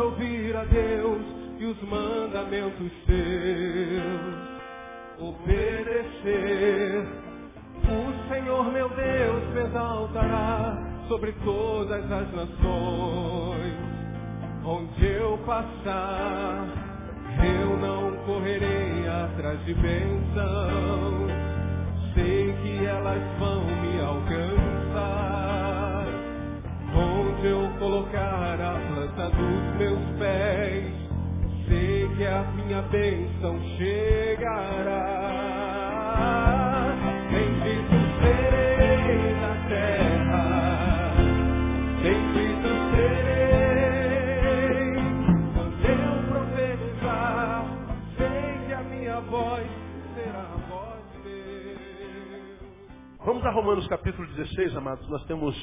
ouvir a Deus e os mandamentos seus. Obedecer. O Senhor meu Deus me exaltará sobre todas as nações. Onde eu passar, eu não correrei atrás de bênção. Sei que elas vão colocar a planta dos meus pés, sei que a minha bênção chegará. Bendito serei na terra, bendito serei. Quando eu profetizar, sei que a minha voz será a voz de Deus. Vamos a Romanos capítulo 16, amados. Nós temos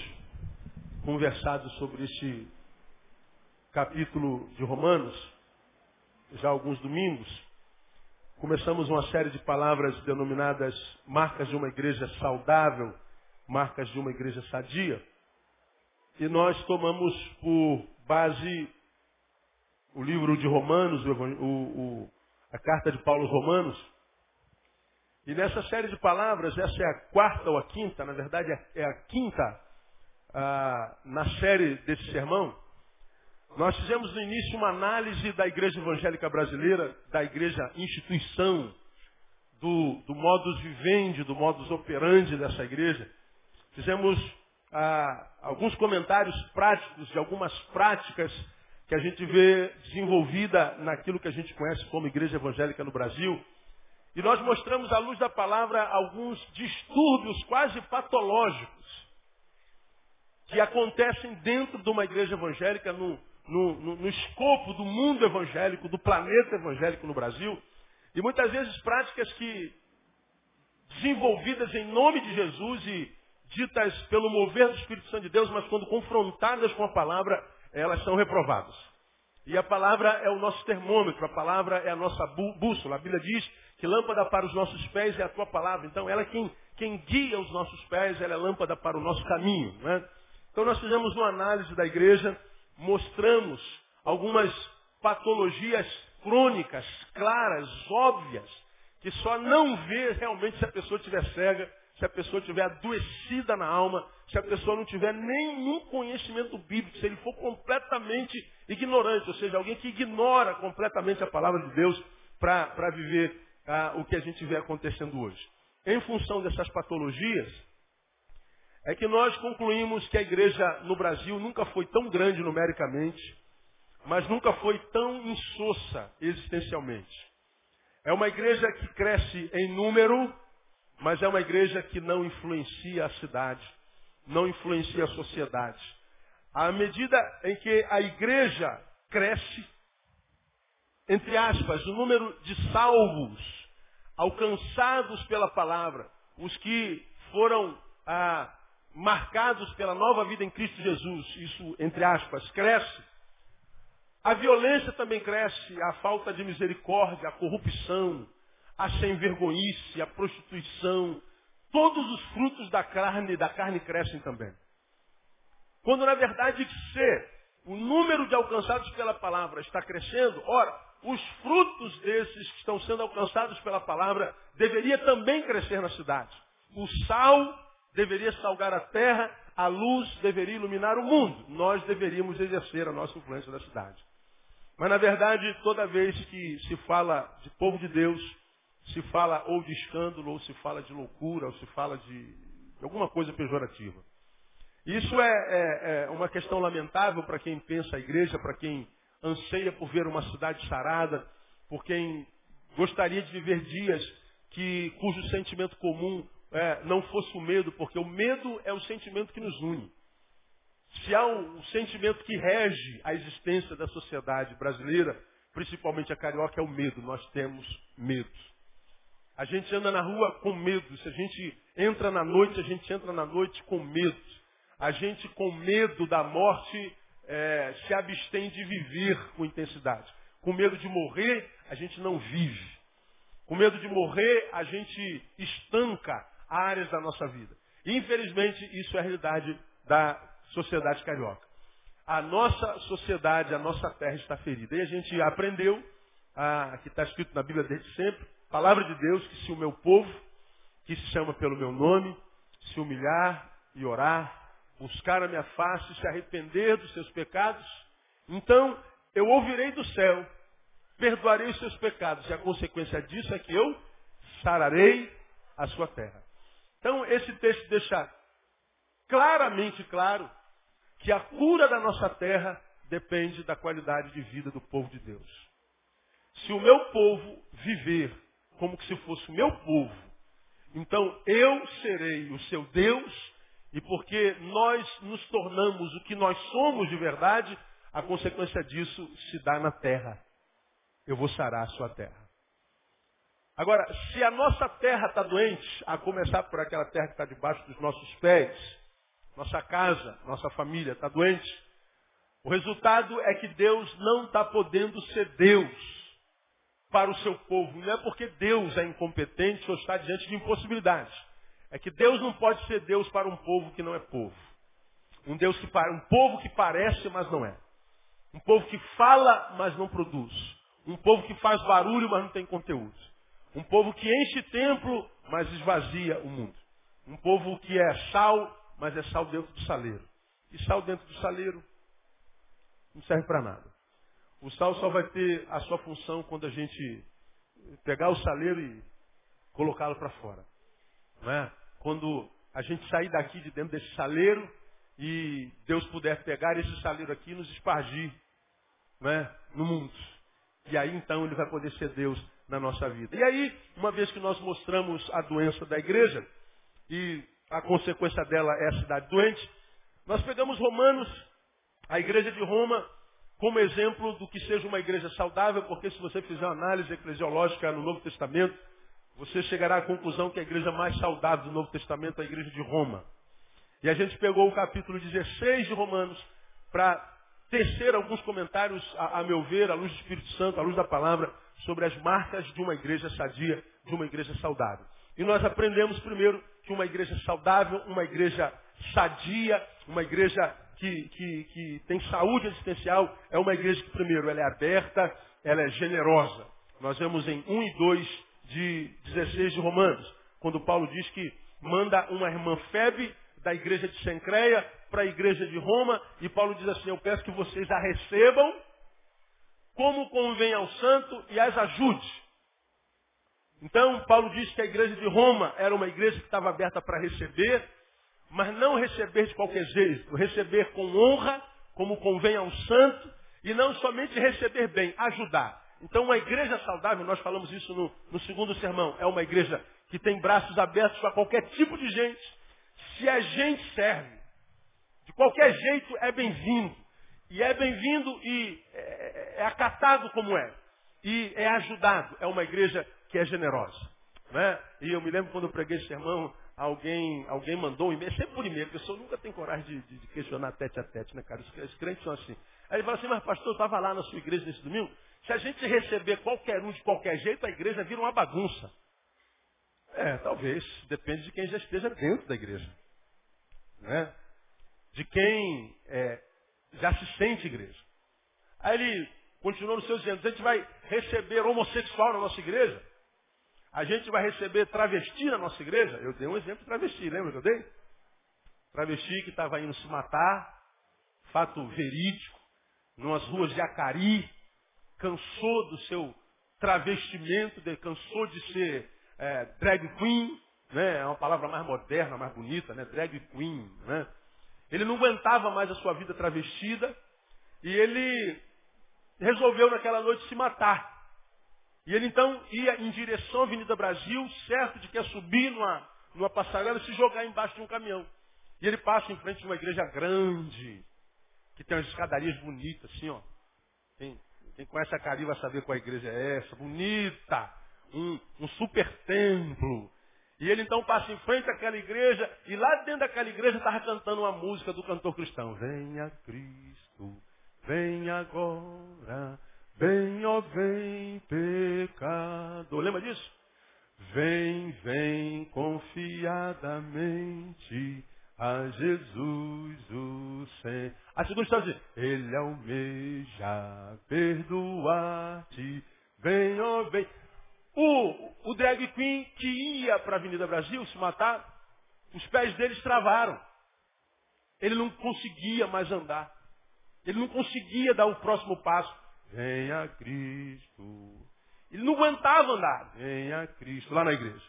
conversado sobre este capítulo de Romanos já alguns domingos. Começamos uma série de palavras denominadas marcas de uma igreja saudável, marcas de uma igreja sadia. E nós tomamos por base o livro de Romanos, o, o- a carta de Paulo aos Romanos. E nessa série de palavras, essa é a quarta ou a quinta, na verdade é a quinta ah, na série desse sermão. Nós fizemos no início uma análise da igreja evangélica brasileira, da igreja instituição, do, do modus vivendi, do modus operandi dessa igreja. Fizemos ah, alguns comentários práticos de algumas práticas que a gente vê desenvolvida naquilo que a gente conhece como igreja evangélica no Brasil. E nós mostramos à luz da palavra alguns distúrbios quase patológicos que acontecem dentro de uma igreja evangélica, no, no, no- no escopo do mundo evangélico, do planeta evangélico no Brasil, e muitas vezes práticas que, desenvolvidas em nome de Jesus e ditas pelo mover do Espírito Santo de Deus, mas quando confrontadas com a palavra, elas são reprovadas. E a palavra é o nosso termômetro, a palavra é a nossa bú- bússola. A Bíblia diz que lâmpada para os nossos pés é a tua palavra. Então ela é quem, quem guia os nossos pés, ela é lâmpada para o nosso caminho. né? Então nós fizemos uma análise da igreja, mostramos algumas patologias crônicas, claras, óbvias, que só não vê realmente se a pessoa estiver cega, se a pessoa estiver adoecida na alma, se a pessoa não tiver nenhum conhecimento bíblico, se ele for completamente ignorante, ou seja, alguém que ignora completamente a palavra de Deus para viver ah, o que a gente vê acontecendo hoje. Em função dessas patologias, é que nós concluímos que a igreja no Brasil nunca foi tão grande numericamente, mas nunca foi tão insossa existencialmente. É uma igreja que cresce em número, mas é uma igreja que não influencia a cidade, não influencia a sociedade. À medida em que a igreja cresce, entre aspas, o número de salvos alcançados pela palavra, os que foram ah, marcados pela nova vida em Cristo Jesus, isso, entre aspas, cresce. A violência também cresce, a falta de misericórdia, a corrupção, a sem-vergonhice, a prostituição, todos os frutos da carne, da carne crescem também. Quando na verdade se o número de alcançados pela palavra está crescendo, ora, os frutos desses que estão sendo alcançados pela palavra deveria também crescer na cidade. O sal deveria salgar a terra, a luz deveria iluminar o mundo. Nós deveríamos exercer a nossa influência na cidade. Mas na verdade, toda vez que se fala de povo de Deus, se fala ou de escândalo, ou se fala de loucura, ou se fala de, alguma coisa pejorativa. Isso é, é- é uma questão lamentável para quem pensa a igreja, para quem anseia por ver uma cidade sarada, por quem gostaria de viver dias que, cujo sentimento comum é, não fosse o medo, porque o medo é o sentimento que nos une. Se há um, sentimento que rege a existência da sociedade brasileira, principalmente a carioca, é o medo. Nós temos medo. A gente anda na rua com medo. Se a gente entra na noite, a gente entra na noite com medo. A gente, com medo da morte, eh, se abstém de viver com intensidade. Com medo de morrer, a gente não vive. Com medo de morrer, a gente estanca áreas da nossa vida. Infelizmente, isso é a realidade da sociedade carioca. a nossa sociedade, a nossa terra está ferida. E a gente aprendeu, a, que está escrito na Bíblia desde sempre, palavra de Deus, que se o meu povo, que se chama pelo meu nome, se humilhar e orar, buscar a minha face, se arrepender dos seus pecados, então eu ouvirei do céu, perdoarei os seus pecados, e a consequência disso é que eu sararei a sua terra. Então esse texto deixa claramente claro que a cura da nossa terra depende da qualidade de vida do povo de Deus. Se o meu povo viver como se fosse o meu povo, então eu serei o seu Deus, e porque nós nos tornamos o que nós somos de verdade, a consequência disso se dá na terra. Eu vou sarar a sua terra. Agora, se a nossa terra está doente, a começar por aquela terra que está debaixo dos nossos pés, nossa casa, nossa família está doente. O resultado é que Deus não está podendo ser Deus para o seu povo. Não é porque Deus é incompetente ou está diante de impossibilidades. É que Deus não pode ser Deus para um povo que não é povo. Um Deus que um povo que parece, mas não é. Um povo que fala, mas não produz. Um povo que faz barulho, mas não tem conteúdo. Um povo que enche templo, mas esvazia o mundo. Um povo que é sal, mas é sal dentro do saleiro. E sal dentro do saleiro não serve para nada. O sal só vai ter a sua função quando a gente pegar o saleiro e colocá-lo para fora. Não é? Quando a gente sair daqui de dentro desse saleiro e Deus puder pegar esse saleiro aqui e nos espargir é? no mundo. E aí então ele vai poder ser Deus na nossa vida. E aí, uma vez que nós mostramos a doença da igreja, e a consequência dela é a cidade doente. Nós pegamos Romanos, a igreja de Roma, como exemplo do que seja uma igreja saudável, porque se você fizer uma análise eclesiológica no Novo Testamento, você chegará à conclusão que a igreja mais saudável do Novo Testamento é a igreja de Roma. E a gente pegou o capítulo 16 de Romanos para tecer alguns comentários, a, a, meu ver, à luz do Espírito Santo, à luz da palavra, sobre as marcas de uma igreja sadia, de uma igreja saudável. E nós aprendemos primeiro que uma igreja saudável, uma igreja sadia, uma igreja que, que, que tem saúde existencial, é uma igreja que, primeiro, ela é aberta, ela é generosa. Nós vemos em 1 e 2 de 16 de Romanos, quando Paulo diz que manda uma irmã Febe da igreja de Sencreia para a igreja de Roma, e Paulo diz assim, eu peço que vocês a recebam como convém ao santo e as ajude. Então, Paulo diz que a igreja de Roma era uma igreja que estava aberta para receber, mas não receber de qualquer jeito, receber com honra, como convém a um santo, e não somente receber bem, ajudar. Então, uma igreja saudável, nós falamos isso no, no segundo sermão, é uma igreja que tem braços abertos para qualquer tipo de gente. Se a gente serve, de qualquer jeito é bem-vindo. E é bem-vindo e é, é, é acatado como é. E é ajudado. É uma igreja que é generosa. Né? E eu me lembro quando eu preguei esse sermão, alguém, alguém mandou um e-mail, sempre por e-mail, a pessoa nunca tem coragem de, de, de, questionar tete a tete, né, cara? Os, os crentes são assim. Aí ele fala assim, mas pastor, eu estava lá na sua igreja nesse domingo, se a gente receber qualquer um de qualquer jeito, a igreja vira uma bagunça. É, talvez, depende de quem já esteja dentro da igreja. Né? De quem é, já se sente igreja. Aí ele continuou nos seus dizendo, a gente vai receber homossexual na nossa igreja? A gente vai receber travesti na nossa igreja? Eu dei um exemplo de travesti, lembra que eu dei? Travesti que estava indo se matar, fato verídico, nas ruas de Acari, cansou do seu travestimento, cansou de ser é, drag queen, né? é uma palavra mais moderna, mais bonita, né? drag queen. Né? Ele não aguentava mais a sua vida travestida e ele resolveu naquela noite se matar. E ele então ia em direção à Avenida Brasil, certo de que ia subir numa, numa passarela e se jogar embaixo de um caminhão. E ele passa em frente de uma igreja grande, que tem umas escadarias bonitas, assim, ó. Quem, conhece a Cari vai saber qual igreja é essa, bonita, um, um super templo. E ele então passa em frente àquela igreja, e lá dentro daquela igreja estava cantando uma música do cantor cristão. Venha Cristo, vem agora, Vem, ó, vem, pecador. Lembra disso? Vem, vem confiadamente a Jesus o Senhor. A segunda história diz, Ele almeja perdoar-te, vem, ó, vem. O, o drag queen que ia para a Avenida Brasil se matar, os pés deles travaram. Ele não conseguia mais andar. Ele não conseguia dar o próximo passo. Venha Cristo. Ele não aguentava andar. Venha Cristo, lá na igreja.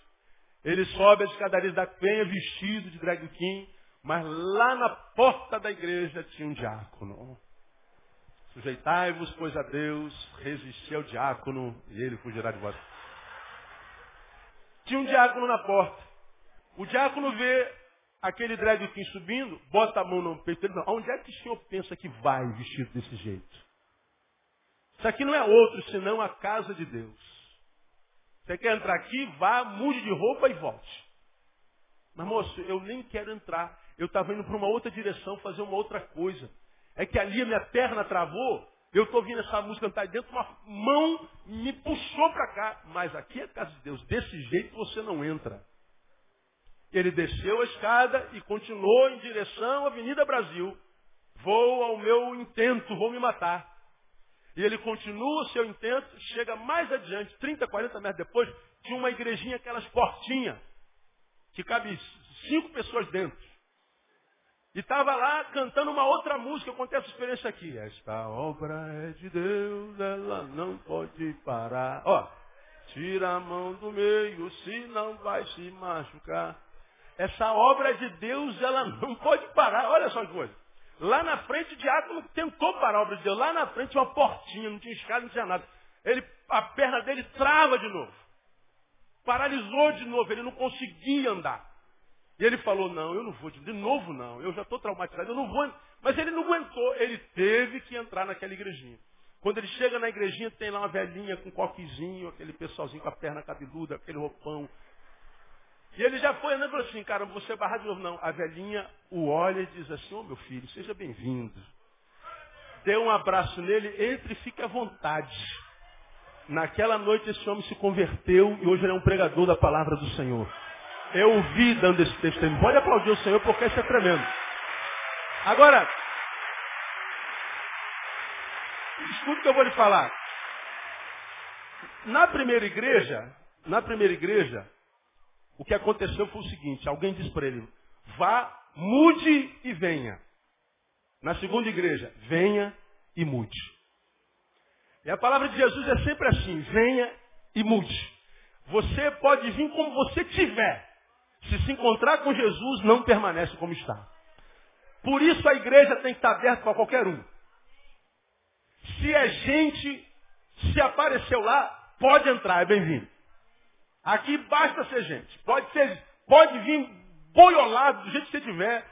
Ele sobe as escadarias da penha vestido de drag queen, mas lá na porta da igreja tinha um diácono. Sujeitai-vos, pois a Deus, resisti ao diácono e ele fugirá de vós. Tinha um diácono na porta. O diácono vê aquele queen subindo, bota a mão no peito dele. Onde é que o senhor pensa que vai vestido desse jeito? Isso aqui não é outro senão a casa de Deus. Você quer entrar aqui? Vá, mude de roupa e volte. Mas moço, eu nem quero entrar. Eu estava indo para uma outra direção, fazer uma outra coisa. É que ali a minha perna travou. Eu estou ouvindo essa música cantar dentro, uma mão me puxou para cá. Mas aqui é a casa de Deus. Desse jeito você não entra. Ele desceu a escada e continuou em direção à Avenida Brasil. Vou ao meu intento, vou me matar. E ele continua o seu intento, chega mais adiante, 30, 40 metros depois, de uma igrejinha, aquelas portinhas, que cabe cinco pessoas dentro. E estava lá cantando uma outra música, eu contei essa experiência aqui. Esta obra é de Deus, ela não pode parar. Ó, tira a mão do meio, se não vai se machucar. Essa obra é de Deus, ela não pode parar. Olha só que coisa. Lá na frente o diácono tentou parar a obra de Deus. Lá na frente uma portinha, não tinha escada, não tinha nada. Ele, a perna dele trava de novo. Paralisou de novo, ele não conseguia andar. E ele falou, não, eu não vou, de novo não, eu já estou traumatizado, eu não vou. Mas ele não aguentou, ele teve que entrar naquela igrejinha. Quando ele chega na igrejinha, tem lá uma velhinha com coquezinho, aquele pessoalzinho com a perna cabeluda, aquele roupão, e ele já foi andando e falou assim, cara, você barrar de novo. Não, a velhinha o olha e diz assim, ô oh, meu filho, seja bem-vindo. Deu um abraço nele, entre e fique à vontade. Naquela noite esse homem se converteu e hoje ele é um pregador da palavra do Senhor. Eu vi dando esse testemunho. Pode aplaudir o Senhor porque isso é tremendo. Agora, escute o que eu vou lhe falar. Na primeira igreja, na primeira igreja, o que aconteceu foi o seguinte: alguém disse para ele, vá, mude e venha. Na segunda igreja, venha e mude. E a palavra de Jesus é sempre assim: venha e mude. Você pode vir como você tiver. Se se encontrar com Jesus, não permanece como está. Por isso a igreja tem que estar aberta para qualquer um. Se é gente, se apareceu lá, pode entrar, é bem-vindo. Aqui basta ser gente. Pode ser, pode vir boiolado do jeito que você tiver.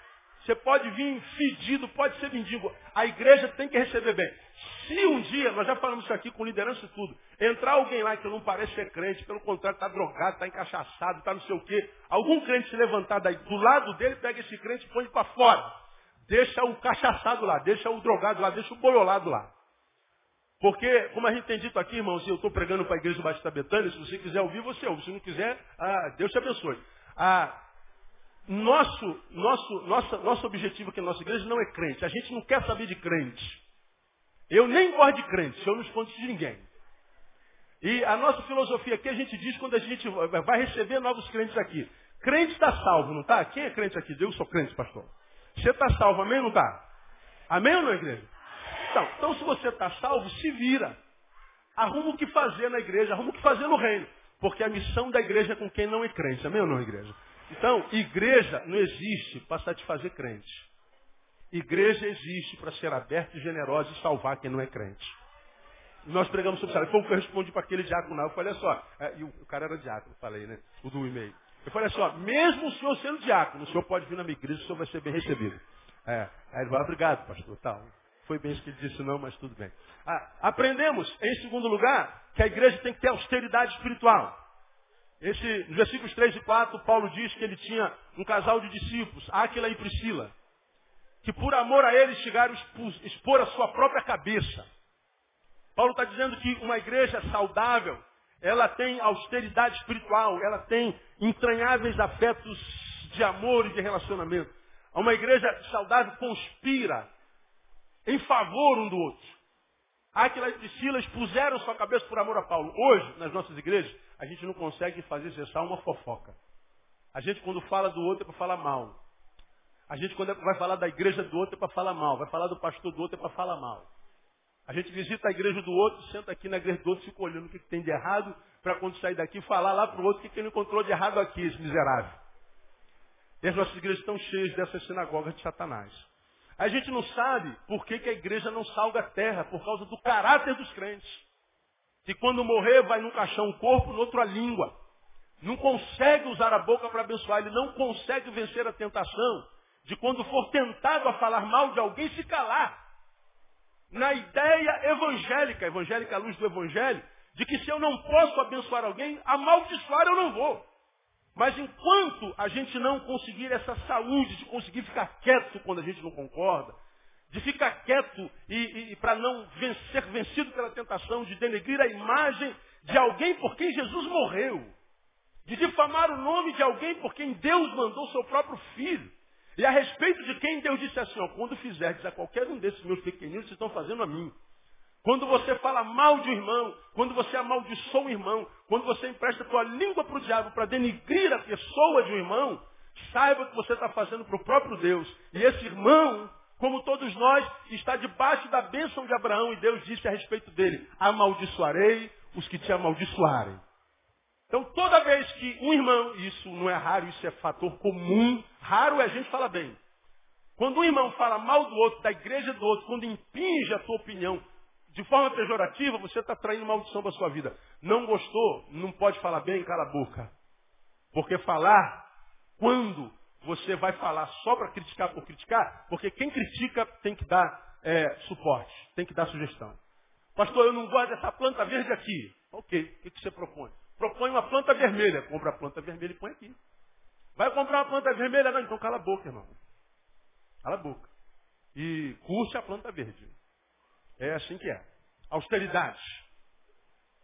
Você pode vir fedido, pode ser mendigo. A igreja tem que receber bem. Se um dia, nós já falamos isso aqui com liderança e tudo, entrar alguém lá que não parece ser crente, pelo contrário, está drogado, está encaixaçado, está não sei o quê, algum crente se levantar daí, do lado dele, pega esse crente e põe para fora. Deixa o cachaçado lá, deixa o drogado lá, deixa o boiolado lá. Porque, como a gente tem dito aqui, irmãos, eu estou pregando para a igreja do Batista Betânia, se você quiser ouvir, você ouve. Se não quiser, ah, Deus te abençoe. Ah, nosso, nosso, nosso, nosso objetivo aqui na nossa igreja não é crente. A gente não quer saber de crente. Eu nem gosto de crente, eu não escondo de ninguém. E a nossa filosofia aqui, a gente diz quando a gente vai receber novos crentes aqui. Crente está salvo, não está? Quem é crente aqui? Eu sou crente, pastor. Você está salvo, amém ou não está? Amém ou não, igreja? Então, então se você está salvo, se vira. Arruma o que fazer na igreja, arruma o que fazer no reino. Porque a missão da igreja é com quem não é crente. Amém ou não, igreja? Então, igreja não existe para satisfazer crente. Igreja existe para ser aberta e generosa e salvar quem não é crente. nós pregamos sobre isso. Foi o que eu respondi para aquele diácono lá. Eu falei só, é, e o, cara era diácono, falei, né? O do e-mail. Eu falei só, mesmo o senhor sendo diácono, o senhor pode vir na minha igreja, o senhor vai ser bem recebido. É. Aí ele falou, obrigado, pastor. Tal. Foi bem isso que ele disse, não, mas tudo bem. Ah, aprendemos, em segundo lugar, que a igreja tem que ter austeridade espiritual. Esse, nos versículos 3 e 4, Paulo diz que ele tinha um casal de discípulos, Áquila e Priscila, que por amor a eles chegaram a expor a sua própria cabeça. Paulo está dizendo que uma igreja saudável, ela tem austeridade espiritual, ela tem entranháveis afetos de amor e de relacionamento. Uma igreja saudável conspira em favor um do outro. Aquila e Silas puseram sua cabeça por amor a Paulo. Hoje, nas nossas igrejas, a gente não consegue fazer cessar uma fofoca. A gente, quando fala do outro, é para falar mal. A gente, quando é, vai falar da igreja do outro, é para falar mal. Vai falar do pastor do outro, é para falar mal. A gente visita a igreja do outro, senta aqui na igreja do outro, fica olhando o que, tem de errado, para quando sair daqui falar lá para o outro o que, ele encontrou de errado aqui, esse miserável. E as nossas igrejas estão cheias dessas sinagogas de Satanás. A gente não sabe por que, que a igreja não salga a terra, por causa do caráter dos crentes. Que quando morrer vai num caixão o corpo, no outro a língua. Não consegue usar a boca para abençoar, ele não consegue vencer a tentação de quando for tentado a falar mal de alguém se calar. Na ideia evangélica, evangélica à luz do evangelho, de que se eu não posso abençoar alguém, amaldiçoar eu não vou. Mas enquanto a gente não conseguir essa saúde de conseguir ficar quieto quando a gente não concorda, de ficar quieto e, e, e para não ser vencido pela tentação de denegrir a imagem de alguém por quem Jesus morreu, de difamar o nome de alguém por quem Deus mandou seu próprio filho, e a respeito de quem Deus disse assim, ó, quando fizerdes a qualquer um desses meus pequeninos, vocês estão fazendo a mim. Quando você fala mal de um irmão, quando você amaldiçoa um irmão, quando você empresta tua língua para o diabo para denigrir a pessoa de um irmão, saiba que você está fazendo para o próprio Deus. E esse irmão, como todos nós, está debaixo da bênção de Abraão e Deus disse a respeito dele, amaldiçoarei os que te amaldiçoarem. Então toda vez que um irmão, isso não é raro, isso é fator comum, raro é a gente falar bem. Quando um irmão fala mal do outro, da igreja do outro, quando impinge a tua opinião, de forma pejorativa, você está traindo maldição para a sua vida. Não gostou? Não pode falar bem? Cala a boca. Porque falar, quando você vai falar só para criticar por criticar, porque quem critica tem que dar é, suporte, tem que dar sugestão. Pastor, eu não gosto dessa planta verde aqui. Ok, o que, que você propõe? Propõe uma planta vermelha. Compra a planta vermelha e põe aqui. Vai comprar uma planta vermelha? Não, então cala a boca, irmão. Cala a boca. E curte a planta verde. É assim que é. Austeridade.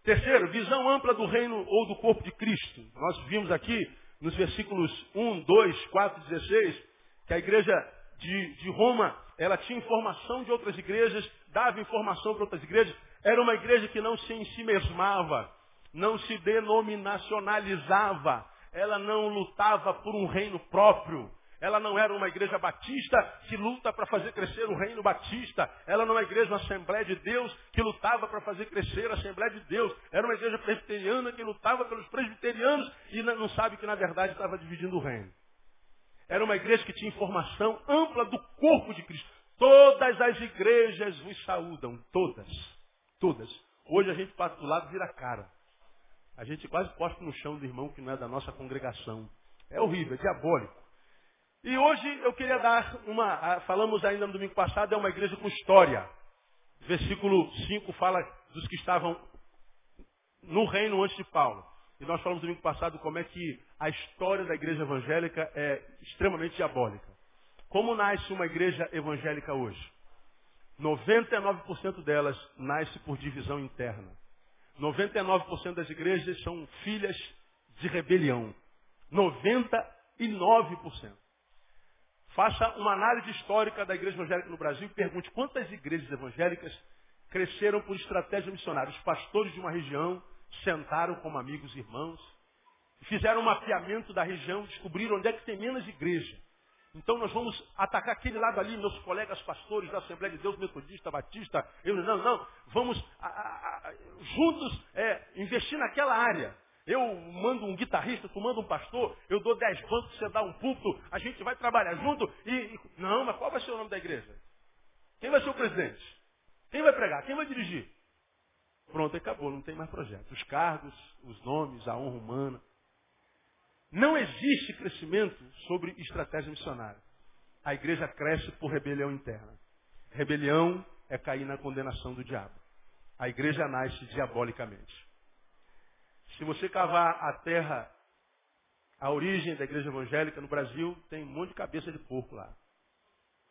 Terceiro, visão ampla do reino ou do corpo de Cristo. Nós vimos aqui nos versículos 1, 2, 4, 16, que a igreja de, de Roma, ela tinha informação de outras igrejas, dava informação para outras igrejas. Era uma igreja que não se ensimesmava, não se denominacionalizava, ela não lutava por um reino próprio. Ela não era uma igreja batista que luta para fazer crescer o reino batista. Ela não é uma igreja, uma Assembleia de Deus que lutava para fazer crescer a Assembleia de Deus. Era uma igreja presbiteriana que lutava pelos presbiterianos e não sabe que na verdade estava dividindo o reino. Era uma igreja que tinha informação ampla do corpo de Cristo. Todas as igrejas vos saúdam. Todas. Todas. Hoje a gente passa do lado e vira cara. A gente quase posta no chão do irmão que não é da nossa congregação. É horrível, é diabólico. E hoje eu queria dar uma, falamos ainda no domingo passado, é uma igreja com história. Versículo 5 fala dos que estavam no reino antes de Paulo. E nós falamos no domingo passado como é que a história da igreja evangélica é extremamente diabólica. Como nasce uma igreja evangélica hoje? 99% delas nasce por divisão interna. 99% das igrejas são filhas de rebelião. 99%. Faça uma análise histórica da igreja evangélica no Brasil e pergunte quantas igrejas evangélicas cresceram por estratégia missionária. Os pastores de uma região sentaram como amigos e irmãos, fizeram um mapeamento da região, descobriram onde é que tem menos igreja. Então nós vamos atacar aquele lado ali, meus colegas pastores da Assembleia de Deus, Metodista, Batista, eu não, não, vamos a, a, a, juntos é, investir naquela área. Eu mando um guitarrista, tu manda um pastor, eu dou dez bancos, você dá um púlpito, a gente vai trabalhar junto e, e, Não, mas qual vai ser o nome da igreja? Quem vai ser o presidente? Quem vai pregar? Quem vai dirigir? Pronto, acabou, não tem mais projeto. Os cargos, os nomes, a honra humana. Não existe crescimento sobre estratégia missionária. A igreja cresce por rebelião interna. Rebelião é cair na condenação do diabo. A igreja nasce diabolicamente. Se você cavar a terra, a origem da igreja evangélica no Brasil, tem um monte de cabeça de porco lá.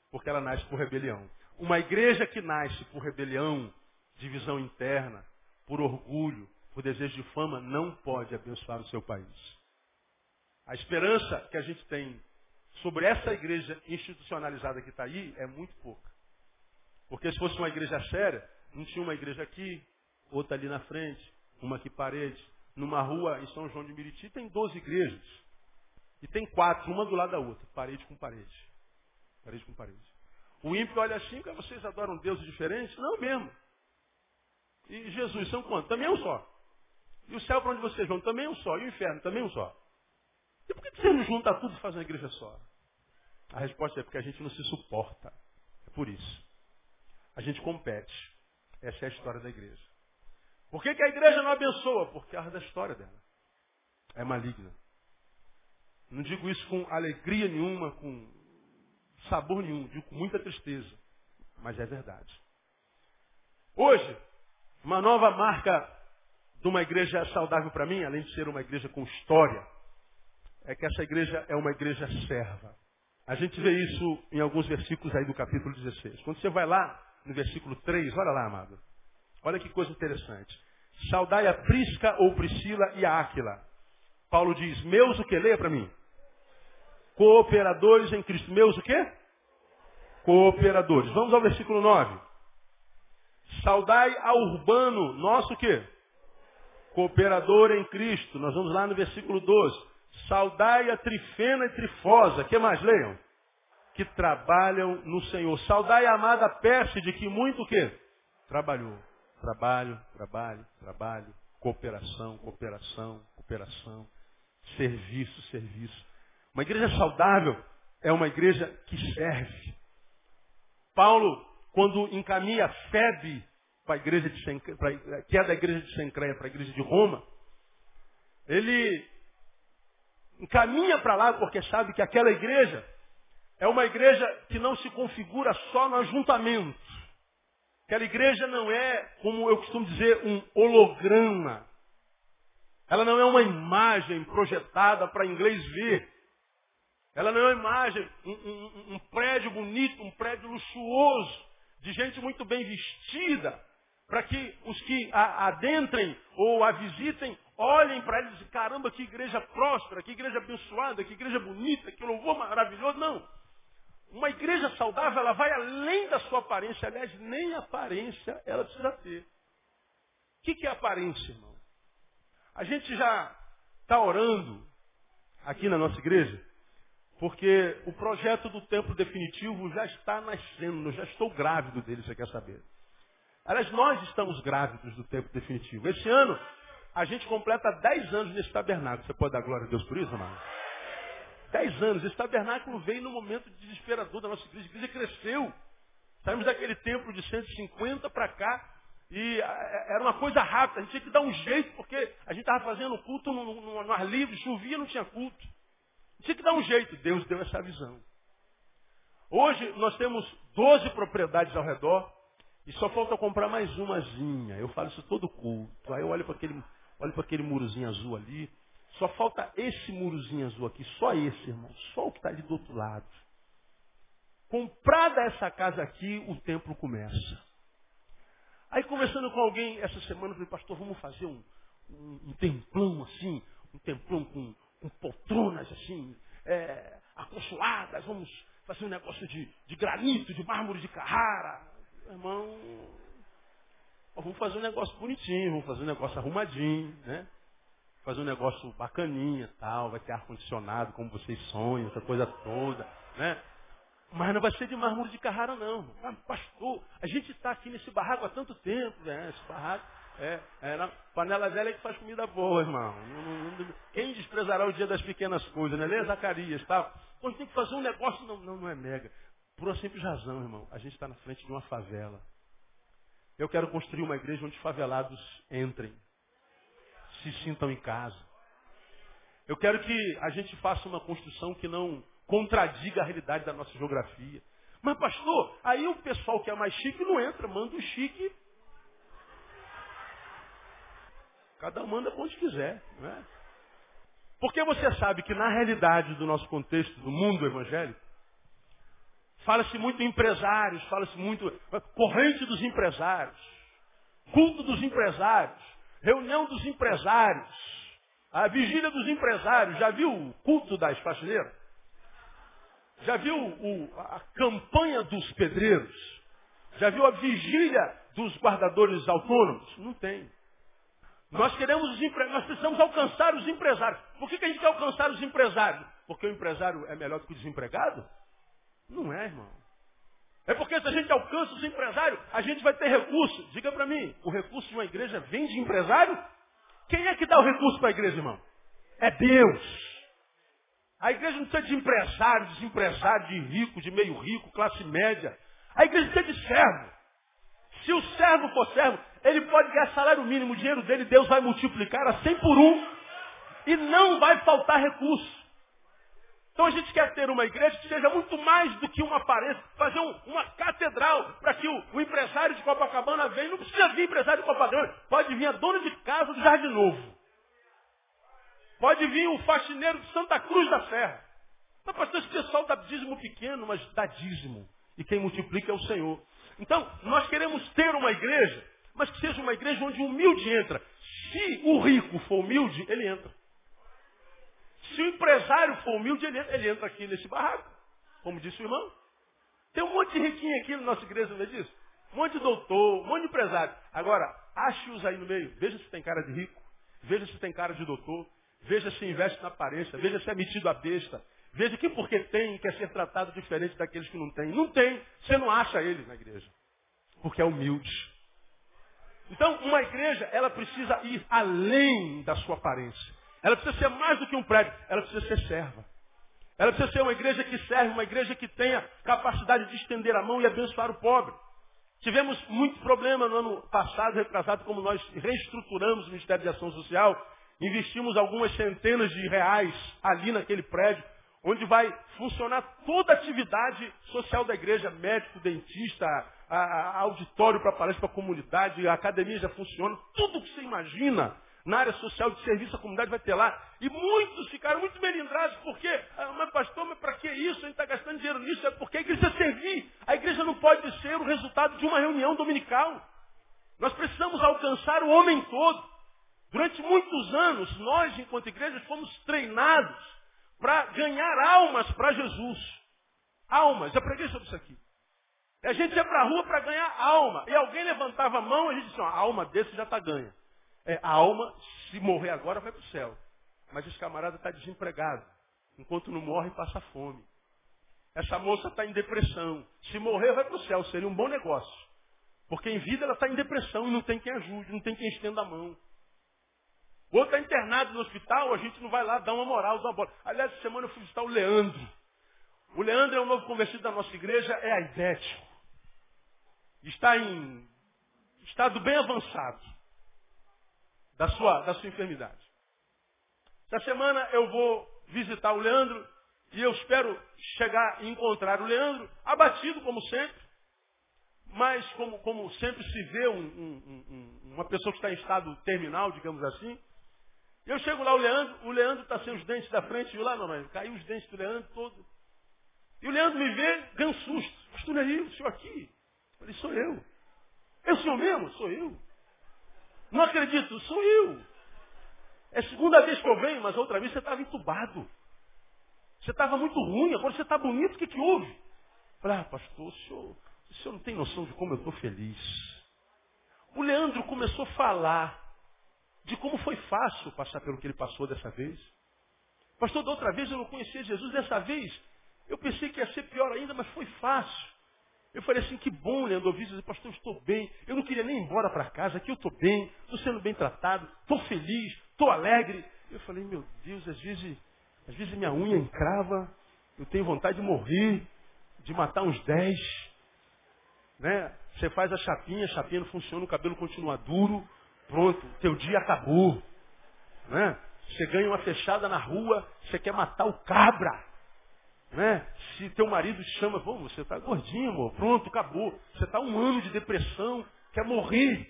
Porque ela nasce por rebelião. Uma igreja que nasce por rebelião, divisão interna, por orgulho, por desejo de fama, não pode abençoar o seu país. A esperança que a gente tem sobre essa igreja institucionalizada que está aí é muito pouca. Porque se fosse uma igreja séria, não tinha uma igreja aqui, outra ali na frente, uma aqui parede. Numa rua em São João de Meriti tem 12 igrejas. E tem quatro, uma do lado da outra, parede com parede. Parede com parede. O ímpio olha assim, porque vocês adoram deuses diferentes? Não mesmo. E Jesus são quantos? Também um só. E o céu para onde vocês vão? Também um só. E o inferno? Também um só. E por que você não junta tudo e faz uma igreja só? A resposta é porque a gente não se suporta. É por isso. A gente compete. Essa é a história da igreja. Por que, que a igreja não abençoa? Por causa da história dela. É maligna. Não digo isso com alegria nenhuma, com sabor nenhum, digo com muita tristeza. Mas é verdade. Hoje, uma nova marca de uma igreja saudável para mim, além de ser uma igreja com história, é que essa igreja é uma igreja serva. A gente vê isso em alguns versículos aí do capítulo 16. Quando você vai lá no versículo 3, olha lá, amado. Olha que coisa interessante. Saudai a Prisca ou Priscila e a Áquila. Paulo diz, meus o que? Leia para mim. Cooperadores em Cristo. Meus o que? Cooperadores. Vamos ao versículo 9. Saudai a Urbano, nosso o quê? Cooperador em Cristo. Nós vamos lá no versículo 12. Saudai a Trifena e Trifosa. que mais leiam? Que trabalham no Senhor. Saudai a amada de que muito o quê? Trabalhou. Trabalho, trabalho, trabalho, cooperação, cooperação, cooperação, serviço, serviço. Uma igreja saudável é uma igreja que serve. Paulo, quando encaminha Febe para a igreja de que é da igreja de Sencreia para a igreja de Roma, ele encaminha para lá porque sabe que aquela igreja é uma igreja que não se configura só no ajuntamento. Aquela igreja não é, como eu costumo dizer, um holograma. Ela não é uma imagem projetada para inglês ver. Ela não é uma imagem, um, um, um, prédio bonito, um prédio luxuoso, de gente muito bem vestida, para que os que a adentrem ou a visitem olhem para eles e caramba, que igreja próspera, que igreja abençoada, que igreja bonita, que louvor maravilhoso. Não. Uma igreja saudável, ela vai além da sua aparência. Aliás, nem aparência ela precisa ter. O que, que é aparência, irmão? A gente já está orando aqui na nossa igreja, porque o projeto do tempo definitivo já está nascendo, eu já estou grávido dele, você quer saber. Aliás, nós estamos grávidos do tempo definitivo. Esse ano, a gente completa 10 anos nesse tabernáculo. Você pode dar glória a Deus por isso, amado? Dez anos. Esse tabernáculo veio num momento desesperador da nossa igreja. A igreja cresceu. Saímos daquele templo de 150 para cá. E era uma coisa rápida. A gente tinha que dar um jeito, porque a gente estava fazendo culto no, no, no ar livre, chovia, não tinha culto. Tinha que dar um jeito. Deus deu essa visão. Hoje nós temos 12 propriedades ao redor e só falta comprar mais umazinha. Eu falo isso todo culto. Aí eu olho para aquele, olho para aquele murozinho azul ali. Só falta esse murozinho azul aqui, só esse, irmão. Só o que está ali do outro lado. Comprada essa casa aqui, o templo começa. Aí conversando com alguém essa semana, eu falei, pastor, vamos fazer um, um, um templão assim, um templão com, com poltronas assim, é, acolchoadas, vamos fazer um negócio de, de granito, de mármore de Carrara. Irmão, vamos fazer um negócio bonitinho, vamos fazer um negócio arrumadinho, né? fazer um negócio bacaninha, tal, vai ter ar-condicionado, como vocês sonham, essa coisa toda, né? Mas não vai ser de mármore de Carrara, não. Ah, pastor, a gente está aqui nesse barraco há tanto tempo, né? Esse barraco é, é na panela velha que faz comida boa, irmão. Quem desprezará o dia das pequenas coisas, né? Lê Zacarias, tal. Quando tem que fazer um negócio, não, não, não é mega. Por uma simples razão, irmão. A gente está na frente de uma favela. Eu quero construir uma igreja onde favelados entrem se sintam em casa. Eu quero que a gente faça uma construção que não contradiga a realidade da nossa geografia. Mas, pastor, aí o pessoal que é mais chique não entra, manda o chique. Cada um manda onde quiser. Não é? Porque você sabe que na realidade do nosso contexto, do mundo evangélico, fala-se muito em empresários, fala-se muito corrente dos empresários, culto dos empresários. Reunião dos empresários. A vigília dos empresários. Já viu o culto das faxineiras? Já viu o, a campanha dos pedreiros? Já viu a vigília dos guardadores autônomos? Não tem. Nós queremos os empre... nós precisamos alcançar os empresários. Por que, que a gente quer alcançar os empresários? Porque o empresário é melhor do que o desempregado? Não é, irmão. É porque se a gente alcança os empresários, a gente vai ter recurso. Diga para mim, o recurso de uma igreja vem de empresário? Quem é que dá o recurso para a igreja, irmão? É Deus. A igreja não precisa de empresário, desempresário, de rico, de meio rico, classe média. A igreja precisa de servo. Se o servo for servo, ele pode ganhar salário mínimo, o dinheiro dele, Deus vai multiplicar a 100 por um e não vai faltar recurso. Então a gente quer ter uma igreja que seja muito mais do que uma aparência, fazer um, uma catedral para que o, o, empresário de Copacabana venha. Não precisa vir empresário de Copacabana, pode vir a dona de casa do Jardim Novo. Pode vir o faxineiro de Santa Cruz da Serra. Mas pastor, esse pessoal dá dízimo pequeno, mas dá dízimo. E quem multiplica é o Senhor. Então, nós queremos ter uma igreja, mas que seja uma igreja onde o humilde entra. Se o rico for humilde, ele entra. Se o empresário for humilde, ele entra, ele entra aqui nesse barraco. Como disse o irmão. Tem um monte de riquinho aqui na nossa igreja, não é disso? Um monte de doutor, um monte de empresário. Agora, ache-os aí no meio. Veja se tem cara de rico. Veja se tem cara de doutor. Veja se investe na aparência. Veja se é metido a besta. Veja que porque tem, quer ser tratado diferente daqueles que não têm. Não tem. Você não acha ele na igreja. Porque é humilde. Então, uma igreja, ela precisa ir além da sua aparência. Ela precisa ser mais do que um prédio, ela precisa ser serva. Ela precisa ser uma igreja que serve, uma igreja que tenha capacidade de estender a mão e abençoar o pobre. Tivemos muito problema no ano passado, retrasado, como nós reestruturamos o Ministério de Ação Social, investimos algumas centenas de reais ali naquele prédio, onde vai funcionar toda a atividade social da igreja, médico, dentista, a, a, auditório para palestra para a comunidade, a academia já funciona, tudo que você imagina na área social de serviço à comunidade vai ter lá. E muitos ficaram muito melindrados, porque, ah, mas pastor, mas para que isso? A gente está gastando dinheiro nisso, é porque a igreja servir. A igreja não pode ser o resultado de uma reunião dominical. Nós precisamos alcançar o homem todo. Durante muitos anos, nós, enquanto igrejas, fomos treinados para ganhar almas para Jesus. Almas, já preguei sobre isso aqui. A gente ia para a rua para ganhar alma. E alguém levantava a mão e a gente disse, a alma desse já está ganha. É, a alma, se morrer agora, vai para o céu. Mas esse camarada está desempregado. Enquanto não morre, passa fome. Essa moça está em depressão. Se morrer, vai para o céu. Seria um bom negócio. Porque em vida ela está em depressão e não tem quem ajude, não tem quem estenda a mão. O outro está internado no hospital, a gente não vai lá dar uma moral, dar uma bola. Aliás, essa semana eu fui visitar o Leandro. O Leandro é um novo convertido da nossa igreja, é aidético. Está em estado bem avançado da sua, da sua enfermidade. Essa semana eu vou visitar o Leandro e eu espero chegar e encontrar o Leandro abatido, como sempre, mas como, como sempre se vê um, um, um, uma pessoa que está em estado terminal, digamos assim. Eu chego lá, o Leandro, o Leandro está sem os dentes da frente, viu lá, mamãe? Caiu os dentes do Leandro todo. E o Leandro me vê, ganha um susto. Pastor Nery, o senhor aqui? Eu falei, sou eu. É o senhor mesmo? Sou eu. Não acredito, sou eu. É a segunda vez que eu venho, mas outra vez você estava entubado. Você estava muito ruim, agora você está bonito, o que, que houve? Falei, ah, pastor, o senhor, o senhor não tem noção de como eu estou feliz. O Leandro começou a falar de como foi fácil passar pelo que ele passou dessa vez. Pastor, da outra vez eu não conhecia Jesus, dessa vez eu pensei que ia ser pior ainda, mas foi fácil. Eu falei assim, que bom, Leandro, ouvir dizer, pastor, eu estou bem. Eu não queria nem ir embora para casa, aqui eu estou bem, estou sendo bem tratado, estou feliz, estou alegre. Eu falei, meu Deus, às vezes, às vezes minha unha encrava, eu tenho vontade de morrer, de matar uns dez. Né? Você faz a chapinha, a chapinha não funciona, o cabelo continua duro, pronto, teu dia acabou. Né? Você ganha uma fechada na rua, você quer matar o cabra. Né? Se teu marido chama, Pô, você está gordinho, amor, pronto, acabou. Você está um ano de depressão, quer morrer.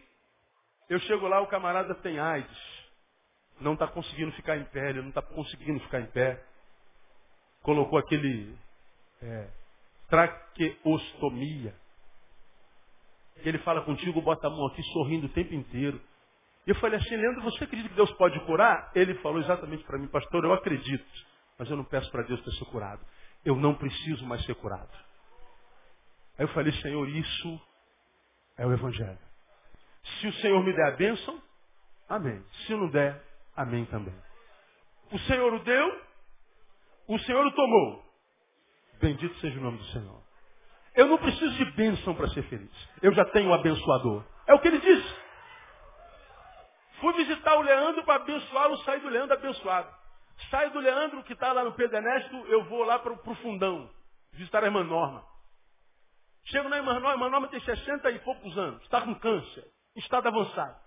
Eu chego lá, o camarada tem AIDS. Não está conseguindo ficar em pé, ele não está conseguindo ficar em pé. Colocou aquele é, traqueostomia. Ele fala contigo, bota a mão aqui sorrindo o tempo inteiro. Eu falei assim, Leandro, você acredita que Deus pode curar? Ele falou exatamente para mim, pastor, eu acredito, mas eu não peço para Deus ter sido curado. Eu não preciso mais ser curado. Aí eu falei, Senhor, isso é o Evangelho. Se o Senhor me der a bênção, amém. Se não der, amém também. O Senhor o deu, o Senhor o tomou. Bendito seja o nome do Senhor. Eu não preciso de bênção para ser feliz. Eu já tenho o abençoador. É o que ele disse. Fui visitar o Leandro para abençoá-lo, saí do Leandro abençoado. Saio do Leandro, que está lá no Pedro Ernesto, eu vou lá para o fundão, visitar a irmã Norma. Chego na irmã Norma, a irmã Norma tem 60 e poucos anos, está com câncer, estado avançado.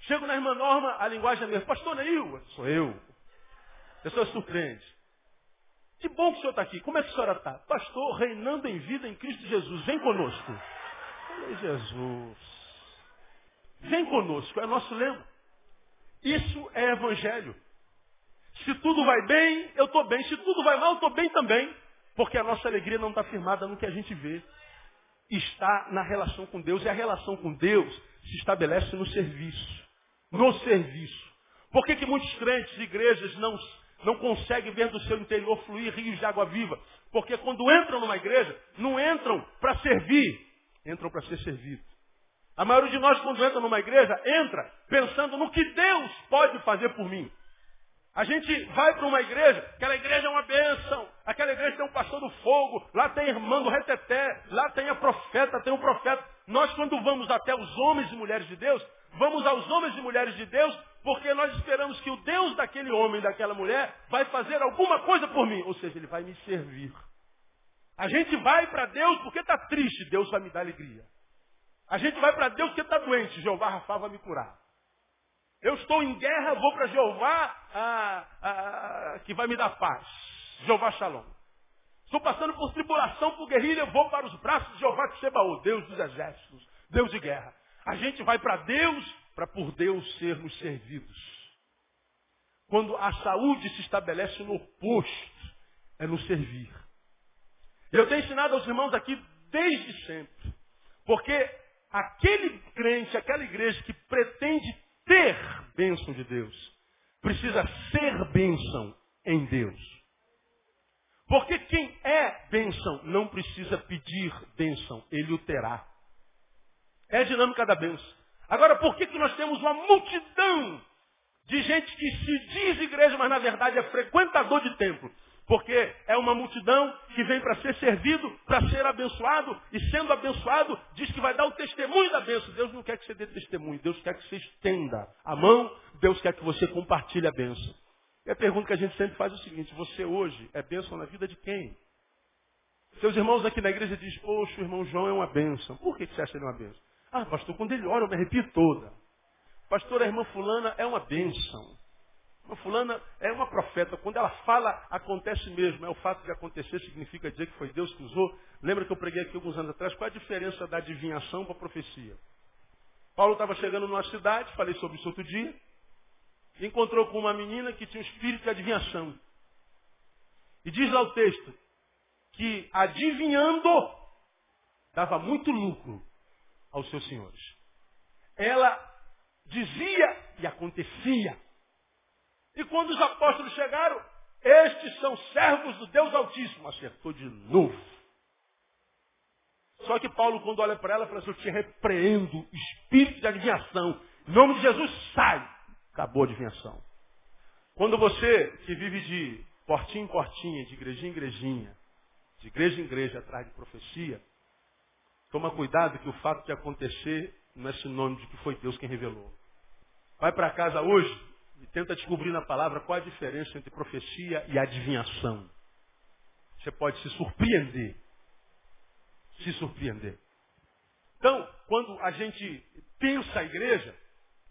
Chego na irmã Norma, a linguagem é mesmo. Pastor Neil, sou eu. A pessoa surpreende. Que bom que o senhor está aqui. Como é que a senhora está? Pastor, reinando em vida em Cristo Jesus. Vem conosco. Falei, Jesus. Vem conosco. É nosso lema. Isso é evangelho. Se tudo vai bem, eu estou bem. Se tudo vai mal, eu estou bem também. Porque a nossa alegria não está firmada no que a gente vê. Está na relação com Deus. E a relação com Deus se estabelece no serviço. No serviço. Por que, que muitos crentes igrejas não, não conseguem ver do seu interior fluir rios de água viva? Porque quando entram numa igreja, não entram para servir, entram para ser servido. A maioria de nós, quando entra numa igreja, entra pensando no que Deus pode fazer por mim. A gente vai para uma igreja, aquela igreja é uma bênção, aquela igreja tem um pastor do fogo, lá tem irmão do reteté, lá tem a profeta, tem um profeta. Nós, quando vamos até os homens e mulheres de Deus, vamos aos homens e mulheres de Deus, porque nós esperamos que o Deus daquele homem, daquela mulher, vai fazer alguma coisa por mim. Ou seja, ele vai me servir. A gente vai para Deus porque está triste, Deus vai me dar alegria. A gente vai para Deus porque está doente, Jeová Rafa vai me curar. Eu estou em guerra, vou para Jeová ah, ah, que vai me dar paz. Jeová Shalom. Estou passando por tribulação, por guerrilha, vou para os braços de Jeová que Sebaô, Deus dos exércitos, Deus de guerra. A gente vai para Deus para por Deus sermos servidos. Quando a saúde se estabelece no oposto, é no servir. Eu tenho ensinado aos irmãos aqui desde sempre. Porque aquele crente, aquela igreja que pretende ter bênção de Deus, precisa ser bênção em Deus. Porque quem é bênção não precisa pedir bênção, ele o terá. É a dinâmica da bênção. Agora, por que, que nós temos uma multidão de gente que se diz igreja, mas na verdade é frequentador de templo? Porque é uma multidão que vem para ser servido, para ser abençoado, e sendo abençoado, diz que vai dar o testemunho da bênção. Deus não quer que você dê testemunho, Deus quer que você estenda a mão, Deus quer que você compartilhe a bênção. E a pergunta que a gente sempre faz é o seguinte, você hoje é bênção na vida de quem? Seus irmãos aqui na igreja dizem, poxa, o irmão João é uma bênção. Por que você acha ele uma bênção? Ah, pastor, quando ele ora eu me arrepio toda. Pastor, a irmã fulana é uma bênção. Uma fulana é uma profeta. Quando ela fala, acontece mesmo. É o fato de acontecer, significa dizer que foi Deus que usou. Lembra que eu preguei aqui alguns anos atrás? Qual a diferença da adivinhação para a profecia? Paulo estava chegando numa cidade, falei sobre isso outro dia, encontrou com uma menina que tinha um espírito de adivinhação. E diz lá o texto, que adivinhando, dava muito lucro aos seus senhores. Ela dizia e acontecia. E quando os apóstolos chegaram, estes são servos do Deus Altíssimo. Acertou de novo. Só que Paulo, quando olha para ela, fala assim, eu te repreendo, espírito de adivinhação. Em nome de Jesus, sai. Acabou a adivinhação. Quando você, que vive de portinha em portinha, de igrejinha em igrejinha, de igreja em igreja atrás de profecia, toma cuidado que o fato de acontecer não é sinônimo de que foi Deus quem revelou. Vai para casa hoje, e tenta descobrir na palavra qual a diferença entre profecia e adivinhação. Você pode se surpreender. Se surpreender. Então, quando a gente pensa a igreja,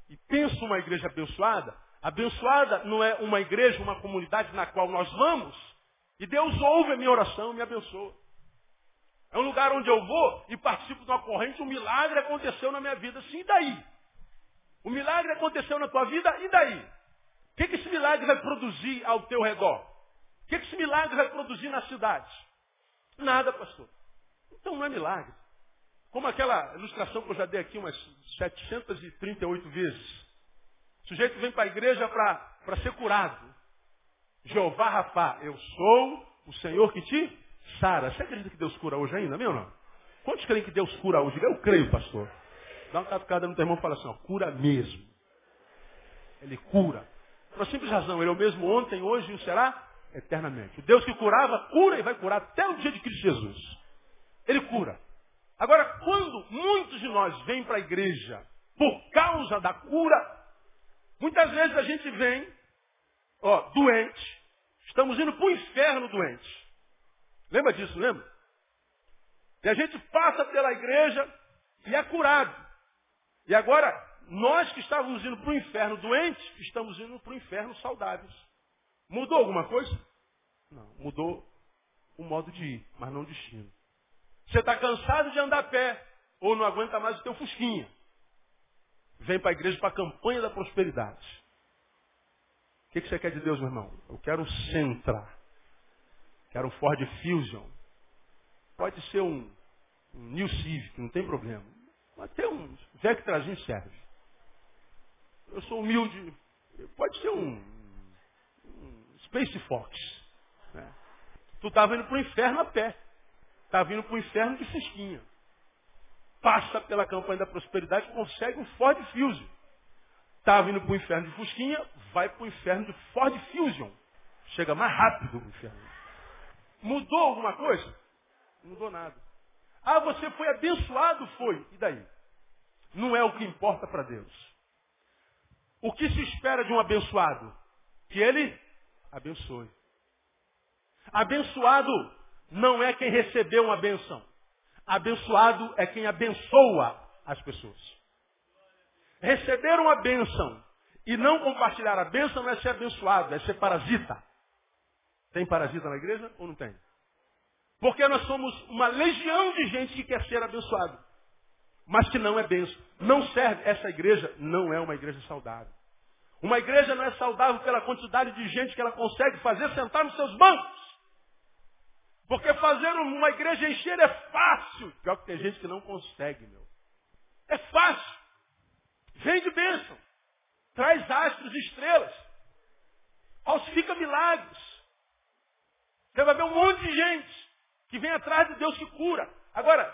e pensa uma igreja abençoada, abençoada não é uma igreja, uma comunidade na qual nós vamos, e Deus ouve a minha oração e me abençoa. É um lugar onde eu vou e participo de uma corrente, um milagre aconteceu na minha vida. Sim, e daí? O milagre aconteceu na tua vida, e daí? O que, que esse milagre vai produzir ao teu redor? O que, que esse milagre vai produzir na cidade? Nada, pastor. Então não é milagre. Como aquela ilustração que eu já dei aqui umas 738 vezes. O sujeito vem para a igreja para ser curado. Jeová Rafá, eu sou o Senhor que te sara. Você acredita que Deus cura hoje ainda, meu não? Quantos creem que Deus cura hoje? Eu creio, pastor. Dá uma catucada no teu irmão e fala assim, ó, cura mesmo. Ele cura. Por uma simples razão, ele é o mesmo ontem, hoje e o será eternamente. Deus que curava, cura e vai curar até o dia de Cristo Jesus. Ele cura. Agora, quando muitos de nós vêm para a igreja por causa da cura, muitas vezes a gente vem, ó, doente, estamos indo para o inferno doente. Lembra disso, lembra? E a gente passa pela igreja e é curado. E agora, nós que estávamos indo para o inferno doentes, estamos indo para o inferno saudáveis. Mudou alguma coisa? Não, mudou o modo de ir, mas não o destino. Você está cansado de andar a pé, ou não aguenta mais o teu fusquinha. Vem para a igreja para a campanha da prosperidade. O que, que você quer de Deus, meu irmão? Eu quero um Sentra. Quero um Ford Fusion. Pode ser um, um New Civic, não tem problema. Tem um Vectrazinho serve. Eu sou humilde. Pode ser um, um Space Fox. Né? Tu estava indo para o inferno a pé. Está vindo para o inferno de fusquinha. Passa pela campanha da prosperidade consegue um Ford Fusion. Está vindo para o inferno de fusquinha, vai para o inferno de Ford Fusion. Chega mais rápido no inferno. Mudou alguma coisa? Não mudou nada. Ah, você foi abençoado? Foi. E daí? Não é o que importa para Deus. O que se espera de um abençoado? Que ele abençoe. Abençoado não é quem recebeu uma benção. Abençoado é quem abençoa as pessoas. Receber uma benção e não compartilhar a benção não é ser abençoado, é ser parasita. Tem parasita na igreja ou não tem? Porque nós somos uma legião de gente que quer ser abençoado, mas que não é benção. Não serve. Essa igreja não é uma igreja saudável. Uma igreja não é saudável pela quantidade de gente que ela consegue fazer sentar nos seus bancos. Porque fazer uma igreja encher é fácil. Pior que tem gente que não consegue, meu. É fácil. Vem de bênção. Traz astros e estrelas. Falsifica milagres. Você vai ver um monte de gente que vem atrás de Deus que cura. Agora,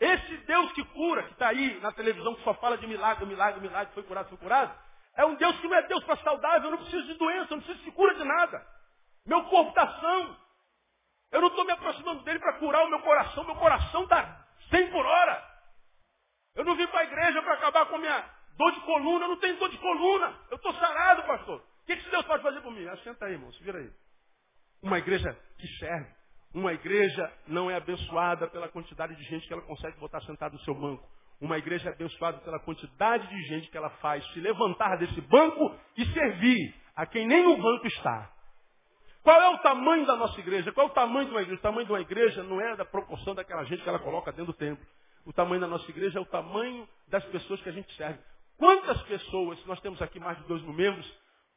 esse Deus que cura, que está aí na televisão, que só fala de milagre, milagre, milagre, foi curado, foi curado, é um Deus que não é Deus para saudável, eu não preciso de doença, eu não preciso de cura de nada. Meu corpo está são. Eu não estou me aproximando dele para curar o meu coração. Meu coração está 100 por hora. Eu não vim para a igreja para acabar com a minha dor de coluna. Eu não tenho dor de coluna. Eu estou sarado, pastor. O que, que Deus pode fazer por mim? Ah, senta aí, irmão. Se vira aí. Uma igreja que serve. Uma igreja não é abençoada pela quantidade de gente que ela consegue botar sentado no seu banco. Uma igreja é abençoada pela quantidade de gente que ela faz se levantar desse banco e servir a quem nem no banco está. Qual é o tamanho da nossa igreja? Qual é o tamanho de uma igreja? O tamanho de uma igreja não é da proporção daquela gente que ela coloca dentro do templo. O tamanho da nossa igreja é o tamanho das pessoas que a gente serve. Quantas pessoas, nós temos aqui mais de dois mil membros,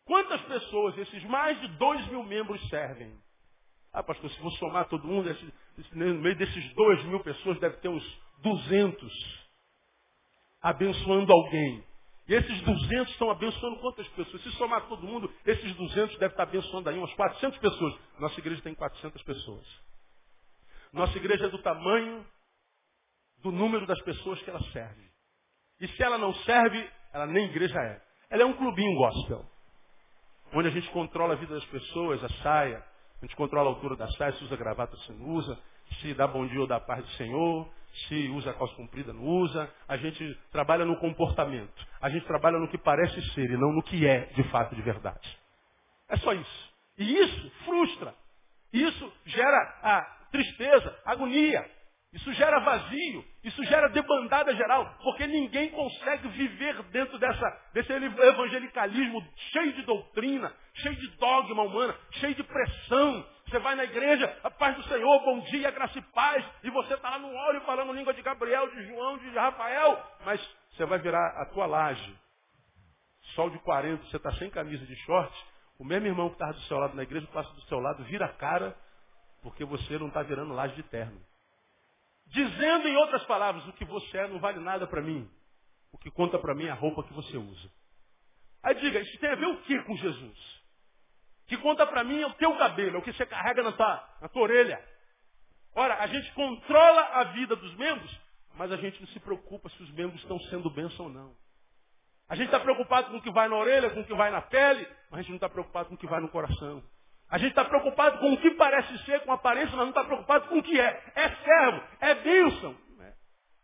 quantas pessoas esses mais de dois mil membros servem? Ah, pastor, se vou somar todo mundo, no meio desses dois mil pessoas deve ter uns duzentos abençoando alguém. E esses 200 estão abençoando quantas pessoas? Se somar todo mundo, esses 200 devem estar abençoando aí umas 400 pessoas. Nossa igreja tem 400 pessoas. Nossa igreja é do tamanho do número das pessoas que ela serve. E se ela não serve, ela nem igreja é. Ela é um clubinho gospel. Onde a gente controla a vida das pessoas, a saia. A gente controla a altura da saia, se usa gravata, se não usa. Se dá bom dia ou dá paz do Senhor se usa calça comprida, não usa. A gente trabalha no comportamento. A gente trabalha no que parece ser e não no que é de fato de verdade. É só isso. E isso frustra. Isso gera a tristeza, agonia. Isso gera vazio, isso gera debandada geral, porque ninguém consegue viver dentro dessa, desse evangelicalismo cheio de doutrina, cheio de dogma humana, cheio de pressão, você vai na igreja, a paz do Senhor, bom dia, graça e paz, e você está lá no óleo falando língua de Gabriel, de João, de Rafael, mas você vai virar a tua laje. Sol de 40, você está sem camisa de short, o mesmo irmão que estava do seu lado na igreja passa do seu lado, vira a cara, porque você não está virando laje de terno. Dizendo em outras palavras, o que você é não vale nada para mim. O que conta para mim é a roupa que você usa. Aí diga, isso tem a ver o que com Jesus? Que conta para mim é o teu cabelo, é o que você carrega na tua, na tua orelha. Ora, a gente controla a vida dos membros, mas a gente não se preocupa se os membros estão sendo bênção ou não. A gente está preocupado com o que vai na orelha, com o que vai na pele, mas a gente não está preocupado com o que vai no coração. A gente está preocupado com o que parece ser, com aparência, mas não está preocupado com o que é. É servo, é bênção.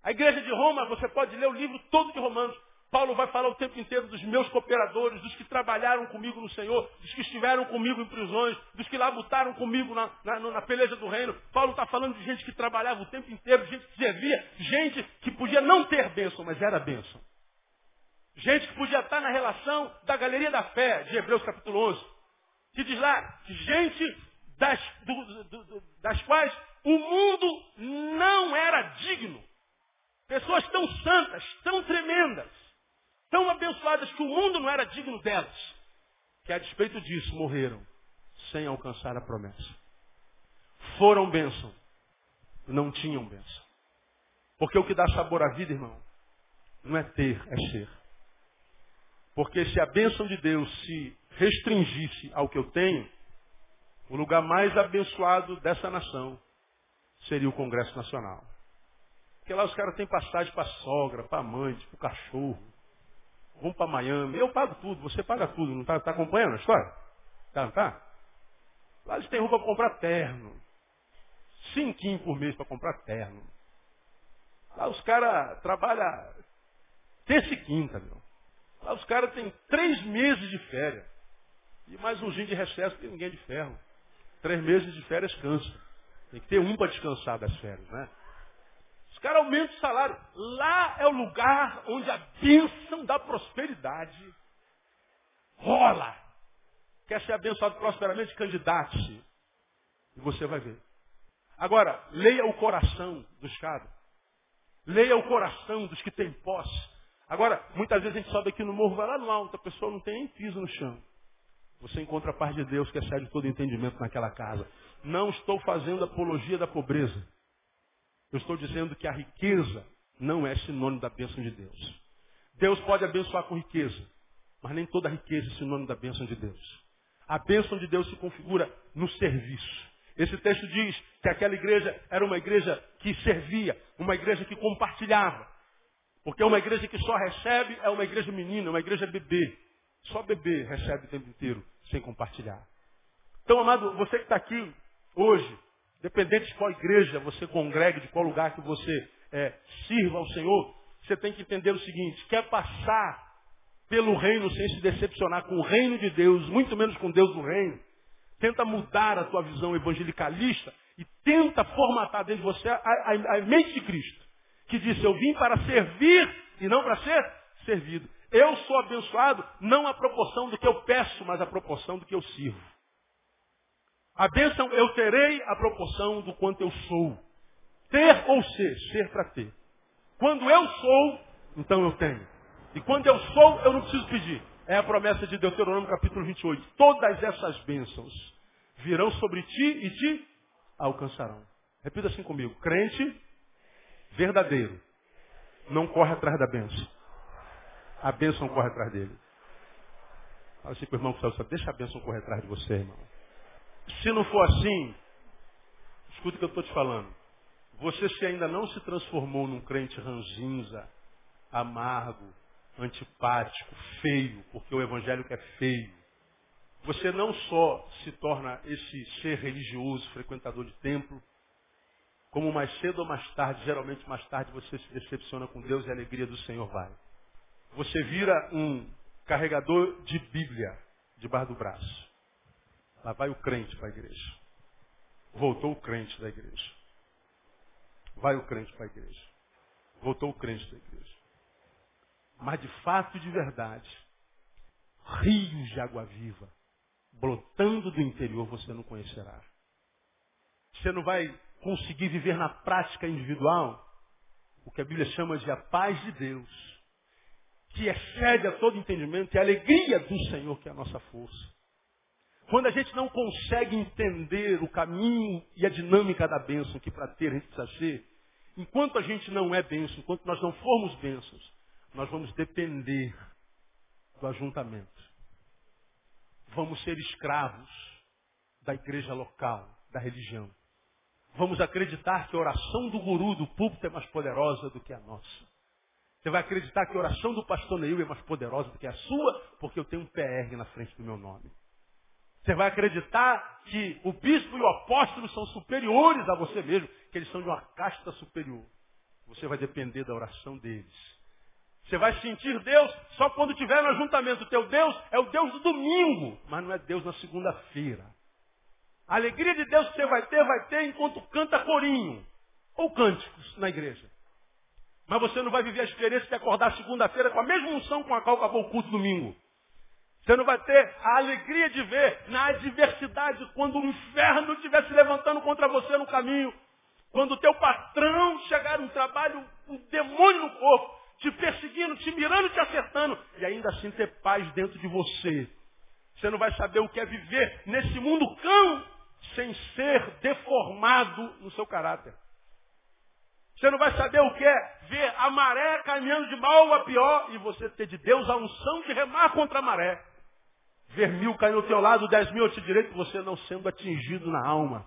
A igreja de Roma, você pode ler o livro todo de Romanos. Paulo vai falar o tempo inteiro dos meus cooperadores, dos que trabalharam comigo no Senhor, dos que estiveram comigo em prisões, dos que labutaram comigo na, na, na peleja do reino. Paulo está falando de gente que trabalhava o tempo inteiro, gente que servia, gente que podia não ter bênção, mas era bênção. Gente que podia estar na relação da galeria da fé, de Hebreus capítulo 11. Que diz lá, gente das, do, do, do, das quais o mundo não era digno. Pessoas tão santas, tão tremendas, tão abençoadas que o mundo não era digno delas, que a despeito disso morreram sem alcançar a promessa. Foram bênção, não tinham bênção. Porque o que dá sabor à vida, irmão, não é ter, é ser. Porque se a bênção de Deus se restringisse ao que eu tenho, o lugar mais abençoado dessa nação seria o Congresso Nacional. Porque lá os caras têm passagem para a sogra, para a amante, para o cachorro, Vamos para Miami. Eu pago tudo, você paga tudo. Não está tá acompanhando a história? Tá, não tá? Lá eles têm roupa para comprar terno. Cinquinho por mês para comprar terno. Lá os caras trabalham terça e quinta, meu. Lá os caras têm três meses de férias. E mais um dia de recesso, porque ninguém de ferro. Três meses de férias cansa. Tem que ter um para descansar das férias, né? Os caras aumentam o salário. Lá é o lugar onde a bênção da prosperidade rola. Quer ser abençoado prosperamente? Candidate-se. E você vai ver. Agora, leia o coração dos caras. Leia o coração dos que têm posse. Agora, muitas vezes a gente sobe aqui no morro, vai lá no alto, a pessoa não tem nem piso no chão. Você encontra a paz de Deus que excede todo entendimento naquela casa. Não estou fazendo apologia da pobreza. Eu estou dizendo que a riqueza não é sinônimo da bênção de Deus. Deus pode abençoar com riqueza, mas nem toda riqueza é sinônimo da bênção de Deus. A bênção de Deus se configura no serviço. Esse texto diz que aquela igreja era uma igreja que servia, uma igreja que compartilhava. Porque uma igreja que só recebe é uma igreja menina, uma igreja bebê. Só bebê recebe o tempo inteiro, sem compartilhar. Então, amado, você que está aqui hoje, Dependente de qual igreja você congregue, de qual lugar que você é, sirva ao Senhor, você tem que entender o seguinte, quer passar pelo reino sem se decepcionar com o reino de Deus, muito menos com Deus do reino, tenta mudar a tua visão evangelicalista e tenta formatar dentro de você a, a, a mente de Cristo, que disse, eu vim para servir e não para ser servido. Eu sou abençoado não a proporção do que eu peço, mas a proporção do que eu sirvo. A bênção eu terei a proporção do quanto eu sou. Ter ou ser, ser para ter. Quando eu sou, então eu tenho. E quando eu sou, eu não preciso pedir. É a promessa de Deuteronômio capítulo 28. Todas essas bênçãos virão sobre ti e te alcançarão. Repita assim comigo. Crente verdadeiro não corre atrás da bênção. A bênção corre atrás dele. Fala assim para o irmão que deixa a bênção correr atrás de você, irmão. Se não for assim, escuta o que eu estou te falando. Você se ainda não se transformou num crente ranzinza, amargo, antipático, feio, porque o evangélico é feio. Você não só se torna esse ser religioso, frequentador de templo, como mais cedo ou mais tarde, geralmente mais tarde, você se decepciona com Deus e a alegria do Senhor vai. Você vira um carregador de Bíblia debaixo do braço. Lá vai o crente para a igreja. Voltou o crente da igreja. Vai o crente para a igreja. Voltou o crente da igreja. Mas de fato e de verdade, rios de água viva, brotando do interior, você não conhecerá. Você não vai conseguir viver na prática individual o que a Bíblia chama de a paz de Deus, que excede a todo entendimento e a alegria do Senhor, que é a nossa força. Quando a gente não consegue entender o caminho e a dinâmica da bênção, que para ter a gente precisa ser, enquanto a gente não é bênção, enquanto nós não formos bênçãos, nós vamos depender do ajuntamento. vamos ser escravos da igreja local, da religião. Vamos acreditar que a oração do guru do púlpito é mais poderosa do que a nossa. Você vai acreditar que a oração do pastor Neil é mais poderosa do que a sua, porque eu tenho um PR na frente do meu nome. Você vai acreditar que o bispo e o apóstolo são superiores a você mesmo, que eles são de uma casta superior. Você vai depender da oração deles. Você vai sentir Deus só quando tiver no ajuntamento. O teu Deus é o Deus do domingo, mas não é Deus na segunda-feira. A alegria de Deus que você vai ter, vai ter enquanto canta corinho ou cânticos na igreja. Mas você não vai viver a experiência de acordar segunda-feira com a mesma unção com a qual acabou o culto domingo. Você não vai ter a alegria de ver na adversidade, quando o inferno estiver se levantando contra você no caminho, quando o teu patrão chegar no trabalho, um demônio no corpo, te perseguindo, te mirando, te acertando, e ainda assim ter paz dentro de você. Você não vai saber o que é viver nesse mundo cão sem ser deformado no seu caráter. Você não vai saber o que é ver a maré caminhando de mal a pior e você ter de Deus a unção de remar contra a maré. Ver mil caindo ao teu lado, dez mil teu direito, você não sendo atingido na alma.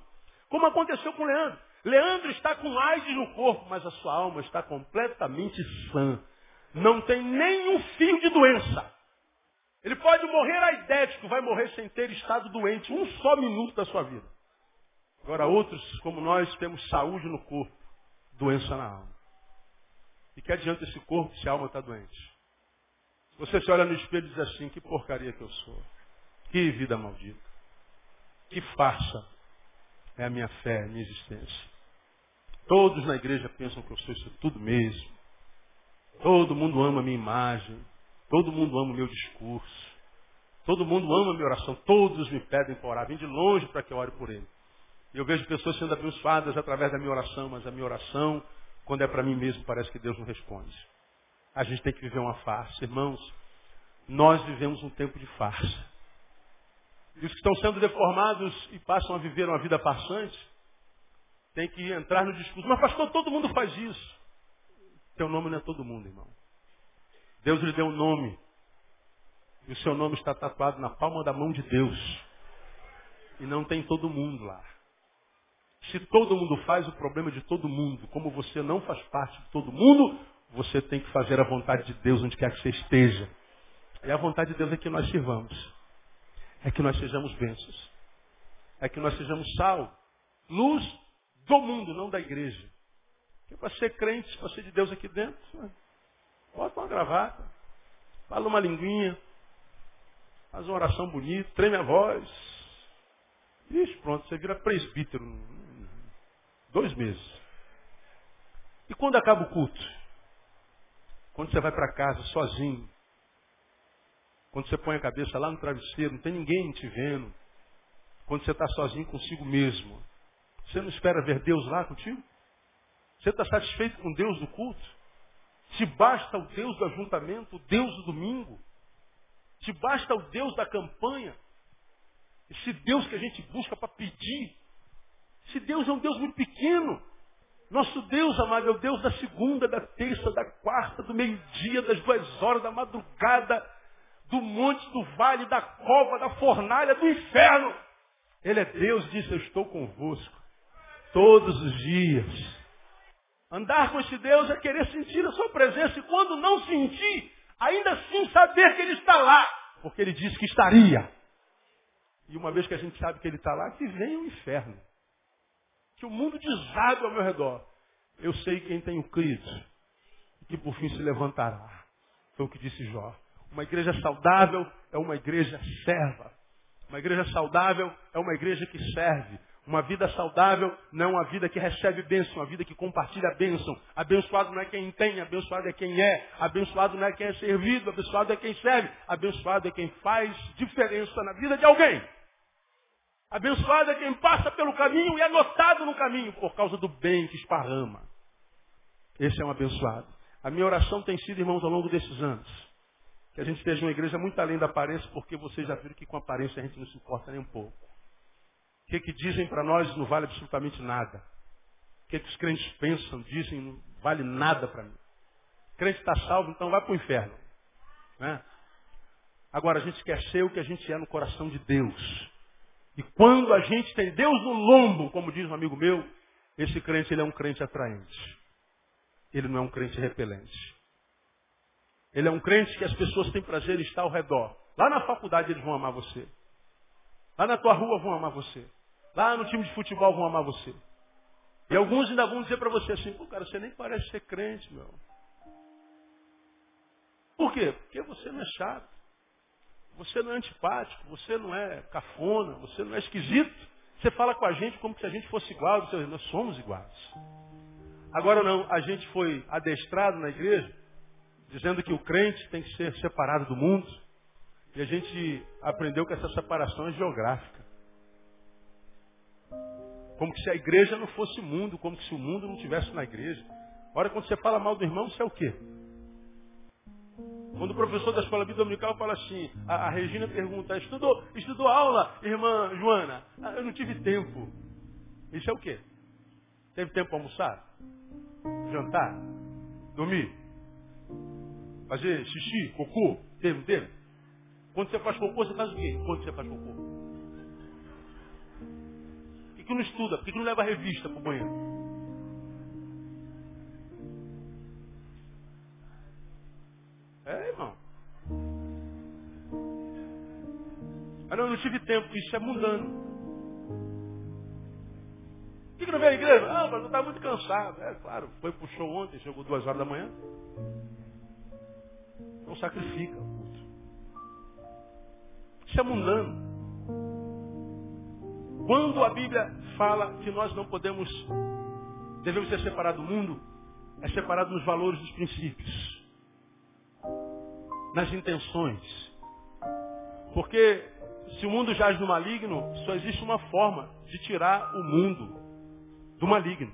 Como aconteceu com Leandro. Leandro está com AIDS no corpo, mas a sua alma está completamente sã. Não tem nenhum fio de doença. Ele pode morrer aidético, vai morrer sem ter estado doente um só minuto da sua vida. Agora outros, como nós, temos saúde no corpo, doença na alma. E que adianta esse corpo se a alma está doente? Você se olha no espelho e diz assim, que porcaria que eu sou. Que vida maldita. Que farsa é a minha fé, a minha existência. Todos na igreja pensam que eu sou isso tudo mesmo. Todo mundo ama a minha imagem. Todo mundo ama o meu discurso. Todo mundo ama a minha oração. Todos me pedem para orar. Vem de longe para que eu ore por ele. Eu vejo pessoas sendo abençoadas através da minha oração, mas a minha oração, quando é para mim mesmo, parece que Deus não responde. A gente tem que viver uma farsa. Irmãos, nós vivemos um tempo de farsa. E os que estão sendo deformados e passam a viver uma vida farsante, tem que entrar no discurso. Mas pastor, todo mundo faz isso. Teu nome não é todo mundo, irmão. Deus lhe deu um nome. E o seu nome está tatuado na palma da mão de Deus. E não tem todo mundo lá. Se todo mundo faz o problema de todo mundo, como você não faz parte de todo mundo, você tem que fazer a vontade de Deus onde quer que você esteja. E a vontade de Deus é que nós sirvamos. É que nós sejamos bênçãos. É que nós sejamos sal, luz do mundo, não da igreja. Porque para ser crente, para ser de Deus aqui dentro, bota uma gravata, fala uma linguinha, faz uma oração bonita, treme a voz. Ixi, pronto, você vira presbítero. Dois meses. E quando acaba o culto? Quando você vai para casa sozinho. Quando você põe a cabeça lá no travesseiro, não tem ninguém te vendo. Quando você está sozinho consigo mesmo. Você não espera ver Deus lá contigo? Você está satisfeito com Deus do culto? Te basta o Deus do ajuntamento, o Deus do domingo? Te basta o Deus da campanha? Esse Deus que a gente busca para pedir? Esse Deus é um Deus muito pequeno. Nosso Deus, amado, é o Deus da segunda, da terça, da quarta, do meio-dia, das duas horas, da madrugada, do monte, do vale, da cova, da fornalha, do inferno. Ele é Deus, disse, eu estou convosco todos os dias. Andar com esse Deus é querer sentir a sua presença e quando não sentir, ainda assim saber que Ele está lá, porque Ele disse que estaria. E uma vez que a gente sabe que Ele está lá, que vem o inferno que o mundo desabe ao meu redor. Eu sei quem tenho crido, que por fim se levantará. Foi o que disse Jó. Uma igreja saudável é uma igreja serva. Uma igreja saudável é uma igreja que serve. Uma vida saudável não é uma vida que recebe bênção, uma vida que compartilha bênção. Abençoado não é quem tem, abençoado é quem é. Abençoado não é quem é servido, abençoado é quem serve. Abençoado é quem faz diferença na vida de alguém. Abençoado é quem passa pelo caminho e é notado no caminho por causa do bem que esparrama. Esse é um abençoado. A minha oração tem sido, irmãos, ao longo desses anos, que a gente esteja uma igreja muito além da aparência, porque vocês já viram que com aparência a gente não se importa nem um pouco. O que, que dizem para nós não vale absolutamente nada. O que, que os crentes pensam, dizem, não vale nada para mim. O crente está salvo, então vai para o inferno. Né? Agora a gente quer ser o que a gente é no coração de Deus. E quando a gente tem Deus no lombo, como diz um amigo meu, esse crente ele é um crente atraente. Ele não é um crente repelente. Ele é um crente que as pessoas têm prazer em estar ao redor. Lá na faculdade eles vão amar você. Lá na tua rua vão amar você. Lá no time de futebol vão amar você. E alguns ainda vão dizer para você assim, pô, cara, você nem parece ser crente, meu. Por quê? Porque você não é chato. Você não é antipático, você não é cafona, você não é esquisito. Você fala com a gente como se a gente fosse igual, nós somos iguais. Agora não, a gente foi adestrado na igreja, dizendo que o crente tem que ser separado do mundo, e a gente aprendeu que essa separação é geográfica. Como se a igreja não fosse mundo, como se o mundo não tivesse na igreja. Ora, quando você fala mal do irmão, você é o quê? Quando o professor da escola bíblica dominical fala assim, a, a, Regina pergunta, estudou, estudou aula, irmã Joana? Ah, eu não tive tempo. Isso é o quê? Teve tempo para almoçar? Jantar? Dormir? Fazer xixi, cocô? Teve, teve? Quando você faz cocô, você faz o quê? Quando você faz cocô? Por que, que não estuda? Por que, que não leva revista para o banheiro? É, irmão. Mas eu não tive tempo, isso é mundano. Por que, que não veio à igreja? Ah, mas eu estava muito cansado. É, claro, foi pro show ontem, chegou duas horas da manhã. Não sacrifica o. Isso é mundano. Quando a Bíblia fala que nós não podemos, devemos ser separados do mundo, é separado nos valores dos princípios nas intenções. Porque se o mundo jaz no maligno, só existe uma forma de tirar o mundo do maligno.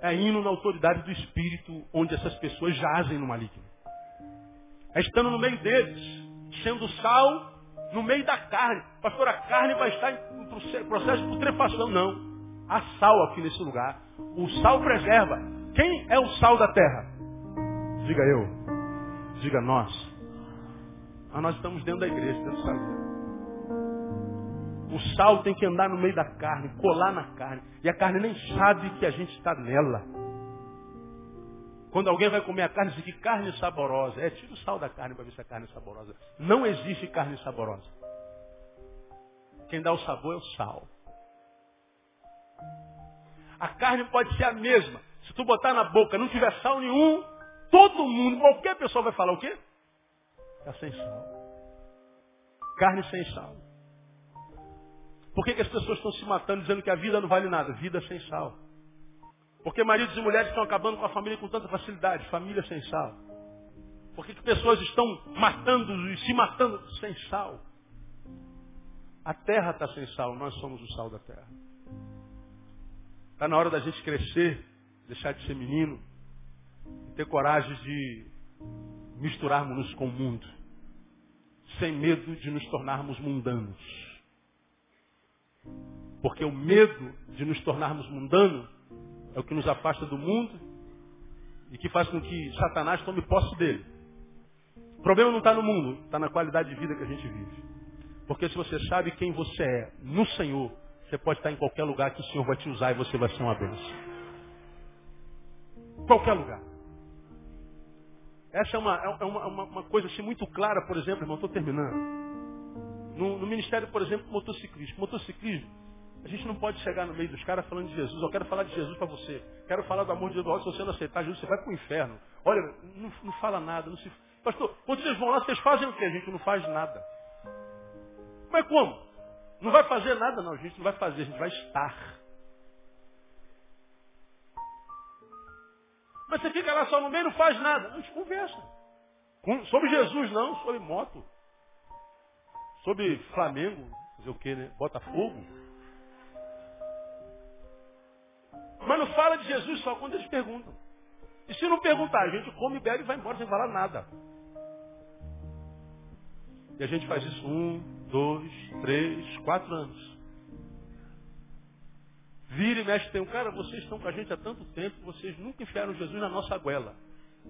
É indo na autoridade do Espírito onde essas pessoas jazem no maligno. É estando no meio deles, sendo sal no meio da carne. Pastor, a carne vai estar em processo de putrefação. Não. Há sal aqui nesse lugar. O sal preserva. Quem é o sal da terra? Diga eu. Diga nós. Mas nós estamos dentro da igreja, dentro do salão. O sal tem que andar no meio da carne, colar na carne. E a carne nem sabe que a gente está nela. Quando alguém vai comer a carne, diz que carne saborosa. É, tira o sal da carne para ver se a carne é saborosa. Não existe carne saborosa. Quem dá o sabor é o sal. A carne pode ser a mesma. Se tu botar na boca não tiver sal nenhum, Todo mundo, qualquer pessoa vai falar o quê? Está sem sal. Carne sem sal. Por que, que as pessoas estão se matando dizendo que a vida não vale nada? Vida sem sal. Porque maridos e mulheres estão acabando com a família com tanta facilidade? Família sem sal. Por que, que pessoas estão matando e se matando sem sal? A terra está sem sal, nós somos o sal da terra. Está na hora da gente crescer, deixar de ser menino, ter coragem de misturarmos-nos com o mundo, sem medo de nos tornarmos mundanos. Porque o medo de nos tornarmos mundanos é o que nos afasta do mundo e que faz com que Satanás tome posse dele. O problema não está no mundo, está na qualidade de vida que a gente vive. Porque se você sabe quem você é no Senhor, você pode estar em qualquer lugar que o Senhor vai te usar e você vai ser uma bênção. Qualquer lugar. Essa é uma, é uma, uma, uma coisa assim muito clara, por exemplo, irmão, estou terminando. No, no, ministério, por exemplo, motociclismo. Motociclismo, a gente não pode chegar no meio dos caras falando de Jesus. Eu quero falar de Jesus para você. Quero falar do amor de Deus. Se você não aceitar Jesus, você vai para o inferno. Olha, não, não, fala nada. Não se... Pastor, quando vocês vão lá, vocês fazem o quê? A gente não faz nada. Mas como? Não vai fazer nada, não. A gente não vai fazer, a gente vai estar. Mas você fica lá só no meio não faz nada. A gente conversa. Sobre Jesus não, sobre moto. Sobre Flamengo, fazer o quê, né? Botafogo. Mas não fala de Jesus só quando eles perguntam. E se não perguntar, a gente come, bebe e vai embora sem falar nada. E a gente faz isso um, dois, três, quatro anos. Vira e mexe, tem um cara, vocês estão com a gente há tanto tempo, vocês nunca enfiaram Jesus na nossa goela.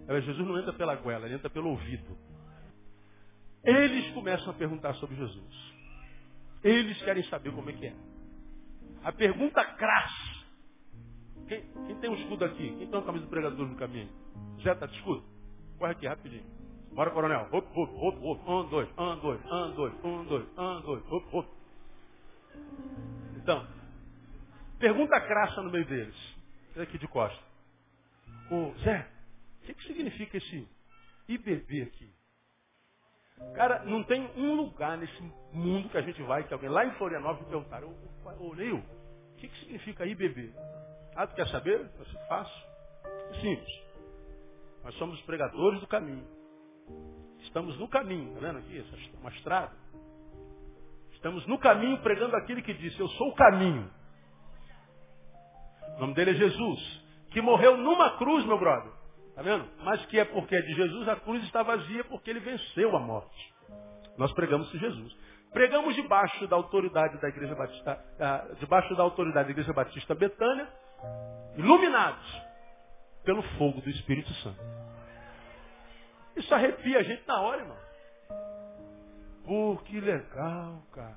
Jesus não entra pela goela, ele entra pelo ouvido. Eles começam a perguntar sobre Jesus. Eles querem saber como é que é. A pergunta crassa. Quem, quem tem um escudo aqui? Quem tem uma camisa do pregador no caminho? Zé, tá de escudo? Corre aqui, rapidinho. Bora, coronel. Hop, hop, hop, hop. Um, dois, um, dois, um, dois, um, dois, um, dois, hop, hop. Então, pergunta crassa no meio deles. Aqui de costa. Ô, Zé, o que, que significa esse IBB aqui? Cara, não tem um lugar nesse mundo que a gente vai, que alguém lá em Florianópolis perguntaram, ô, ô Neil, o que, que significa IBB? Ah, tu quer saber? Eu faço. Simples. Nós somos os pregadores do caminho. Estamos no caminho, tá vendo aqui? Uma estrada. Estamos no caminho pregando aquele que disse, eu sou o caminho. O nome dele é Jesus. Que morreu numa cruz, meu brother. Tá vendo? Mas que é porque é de Jesus, a cruz está vazia porque ele venceu a morte. Nós pregamos de Jesus. Pregamos debaixo da autoridade da Igreja Batista, uh, debaixo da autoridade da Igreja Batista Betânia, iluminados pelo fogo do Espírito Santo. Isso arrepia a gente na hora, irmão. Pô, que legal, cara.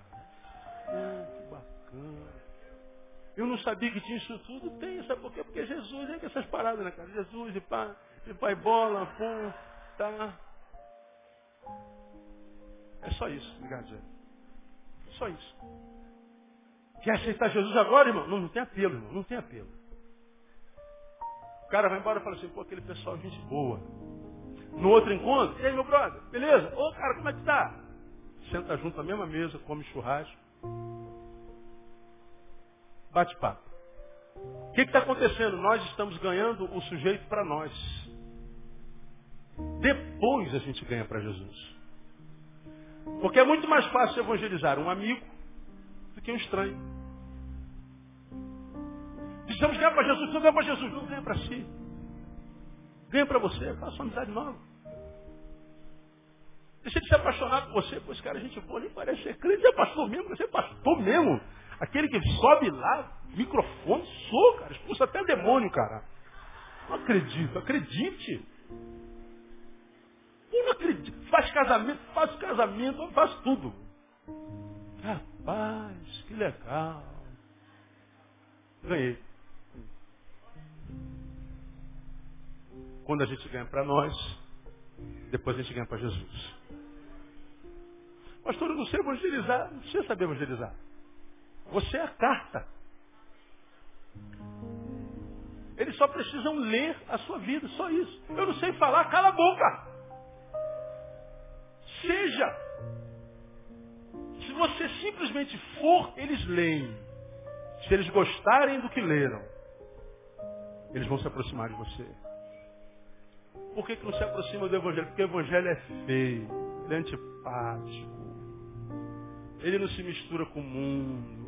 Pô, que bacana. Eu não sabia que tinha isso tudo. Tem, sabe por quê? Porque Jesus é que essas paradas, né, cara? Jesus e pai, e pai bola, pum, tá. É só isso, obrigado, Zé. É só isso. Quer aceitar Jesus agora, irmão? Não, não tem apelo, irmão. Não tem apelo. O cara vai embora e fala assim, pô, aquele pessoal é gente boa. No outro encontro, e aí, meu brother, beleza? Ô, cara, como é que tá? Senta junto na mesma mesa, come churrasco. Bate-papo. O que está acontecendo? Nós estamos ganhando o sujeito para nós. Depois a gente ganha para Jesus. Porque é muito mais fácil evangelizar um amigo do que um estranho. Precisamos ganhar para Jesus, precisamos ganhar para Jesus. Não ganha para si. Ganha para você, faça uma amizade nova. Deixa de ser apaixonado por você, pois cara, a gente boa nem parece ser crente, é pastor mesmo, você é pastor mesmo. Aquele que sobe lá, microfone, sou, cara, expulsa até demônio, cara. Não acredito, acredite. Eu não acredito. Faz casamento, faz casamento, faz tudo. Rapaz, que legal. Ganhei. Quando a gente ganha para nós, depois a gente ganha para Jesus. Pastor, eu não sei evangelizar. Não precisa saber evangelizar. Você é a carta. Eles só precisam ler a sua vida, só isso. Eu não sei falar, cala a boca. Seja. Se você simplesmente for, eles leem. Se eles gostarem do que leram, eles vão se aproximar de você. Por que, que não se aproxima do Evangelho? Porque o Evangelho é feio, ele é antipático. Ele não se mistura com o mundo.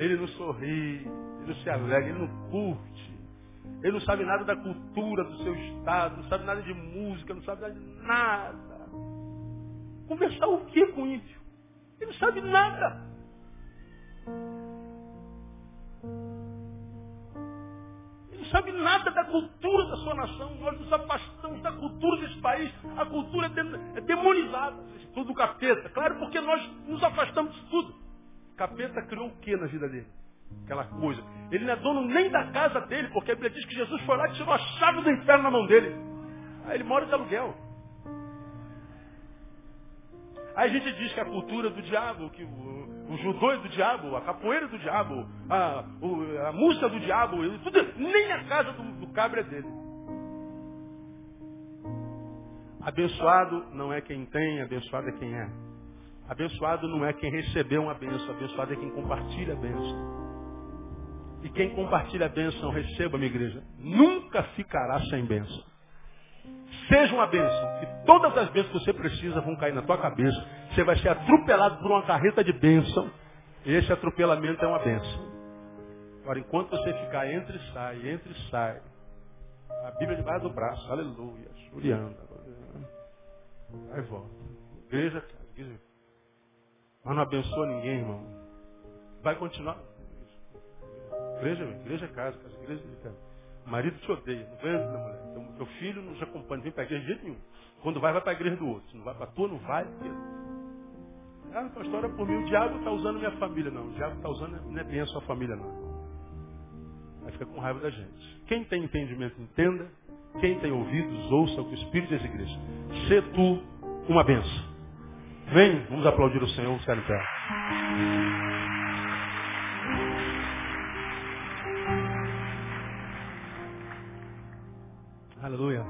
Ele não sorri, ele não se alegra, ele não curte. Ele não sabe nada da cultura do seu estado, não sabe nada de música, não sabe nada de nada. Conversar o que com ímpio? Ele não sabe nada. Ele não sabe nada da cultura da sua nação. Nós nos afastamos da cultura desse país. A cultura é demonizada. Tudo capeta. Claro, porque nós nos afastamos de tudo capeta criou o que na vida dele? Aquela coisa. Ele não é dono nem da casa dele, porque a Bíblia diz que Jesus foi lá e tirou a chave do inferno na mão dele. Aí ele mora de aluguel. Aí a gente diz que a cultura do diabo, que o, o judô é do diabo, a capoeira é do diabo, a, a música do diabo, tudo, nem a casa do, do cabra é dele. Abençoado não é quem tem, abençoado é quem é. Abençoado não é quem recebeu uma bênção, abençoado é quem compartilha a bênção. E quem compartilha a bênção, receba, minha igreja, nunca ficará sem bênção. Seja uma bênção. E todas as bênçãos que você precisa vão cair na tua cabeça. Você vai ser atropelado por uma carreta de bênção. E esse atropelamento é uma bênção. Agora, enquanto você ficar entre e sai, entre e sai, a Bíblia debaixo do braço, aleluia, vai e volta. Igreja, igreja mas não abençoa ninguém, irmão. Vai continuar. Igreja, igreja é casa, casa, igreja é casa. O marido te odeia, não vem na mulher. Então, teu filho não te acompanha, vem para a igreja de jeito nenhum. Quando vai, vai para a igreja do outro. Se não vai para a tua, não vai. Ah, pastor, por mim, o diabo está usando minha família. Não, o diabo está usando, não é bem a sua família, não. Aí fica com raiva da gente. Quem tem entendimento, entenda. Quem tem ouvidos, ouça o que o Espírito diz igreja. Sê tu uma benção. Vem, vamos aplaudir o Senhor, ficar em pé. Aleluia.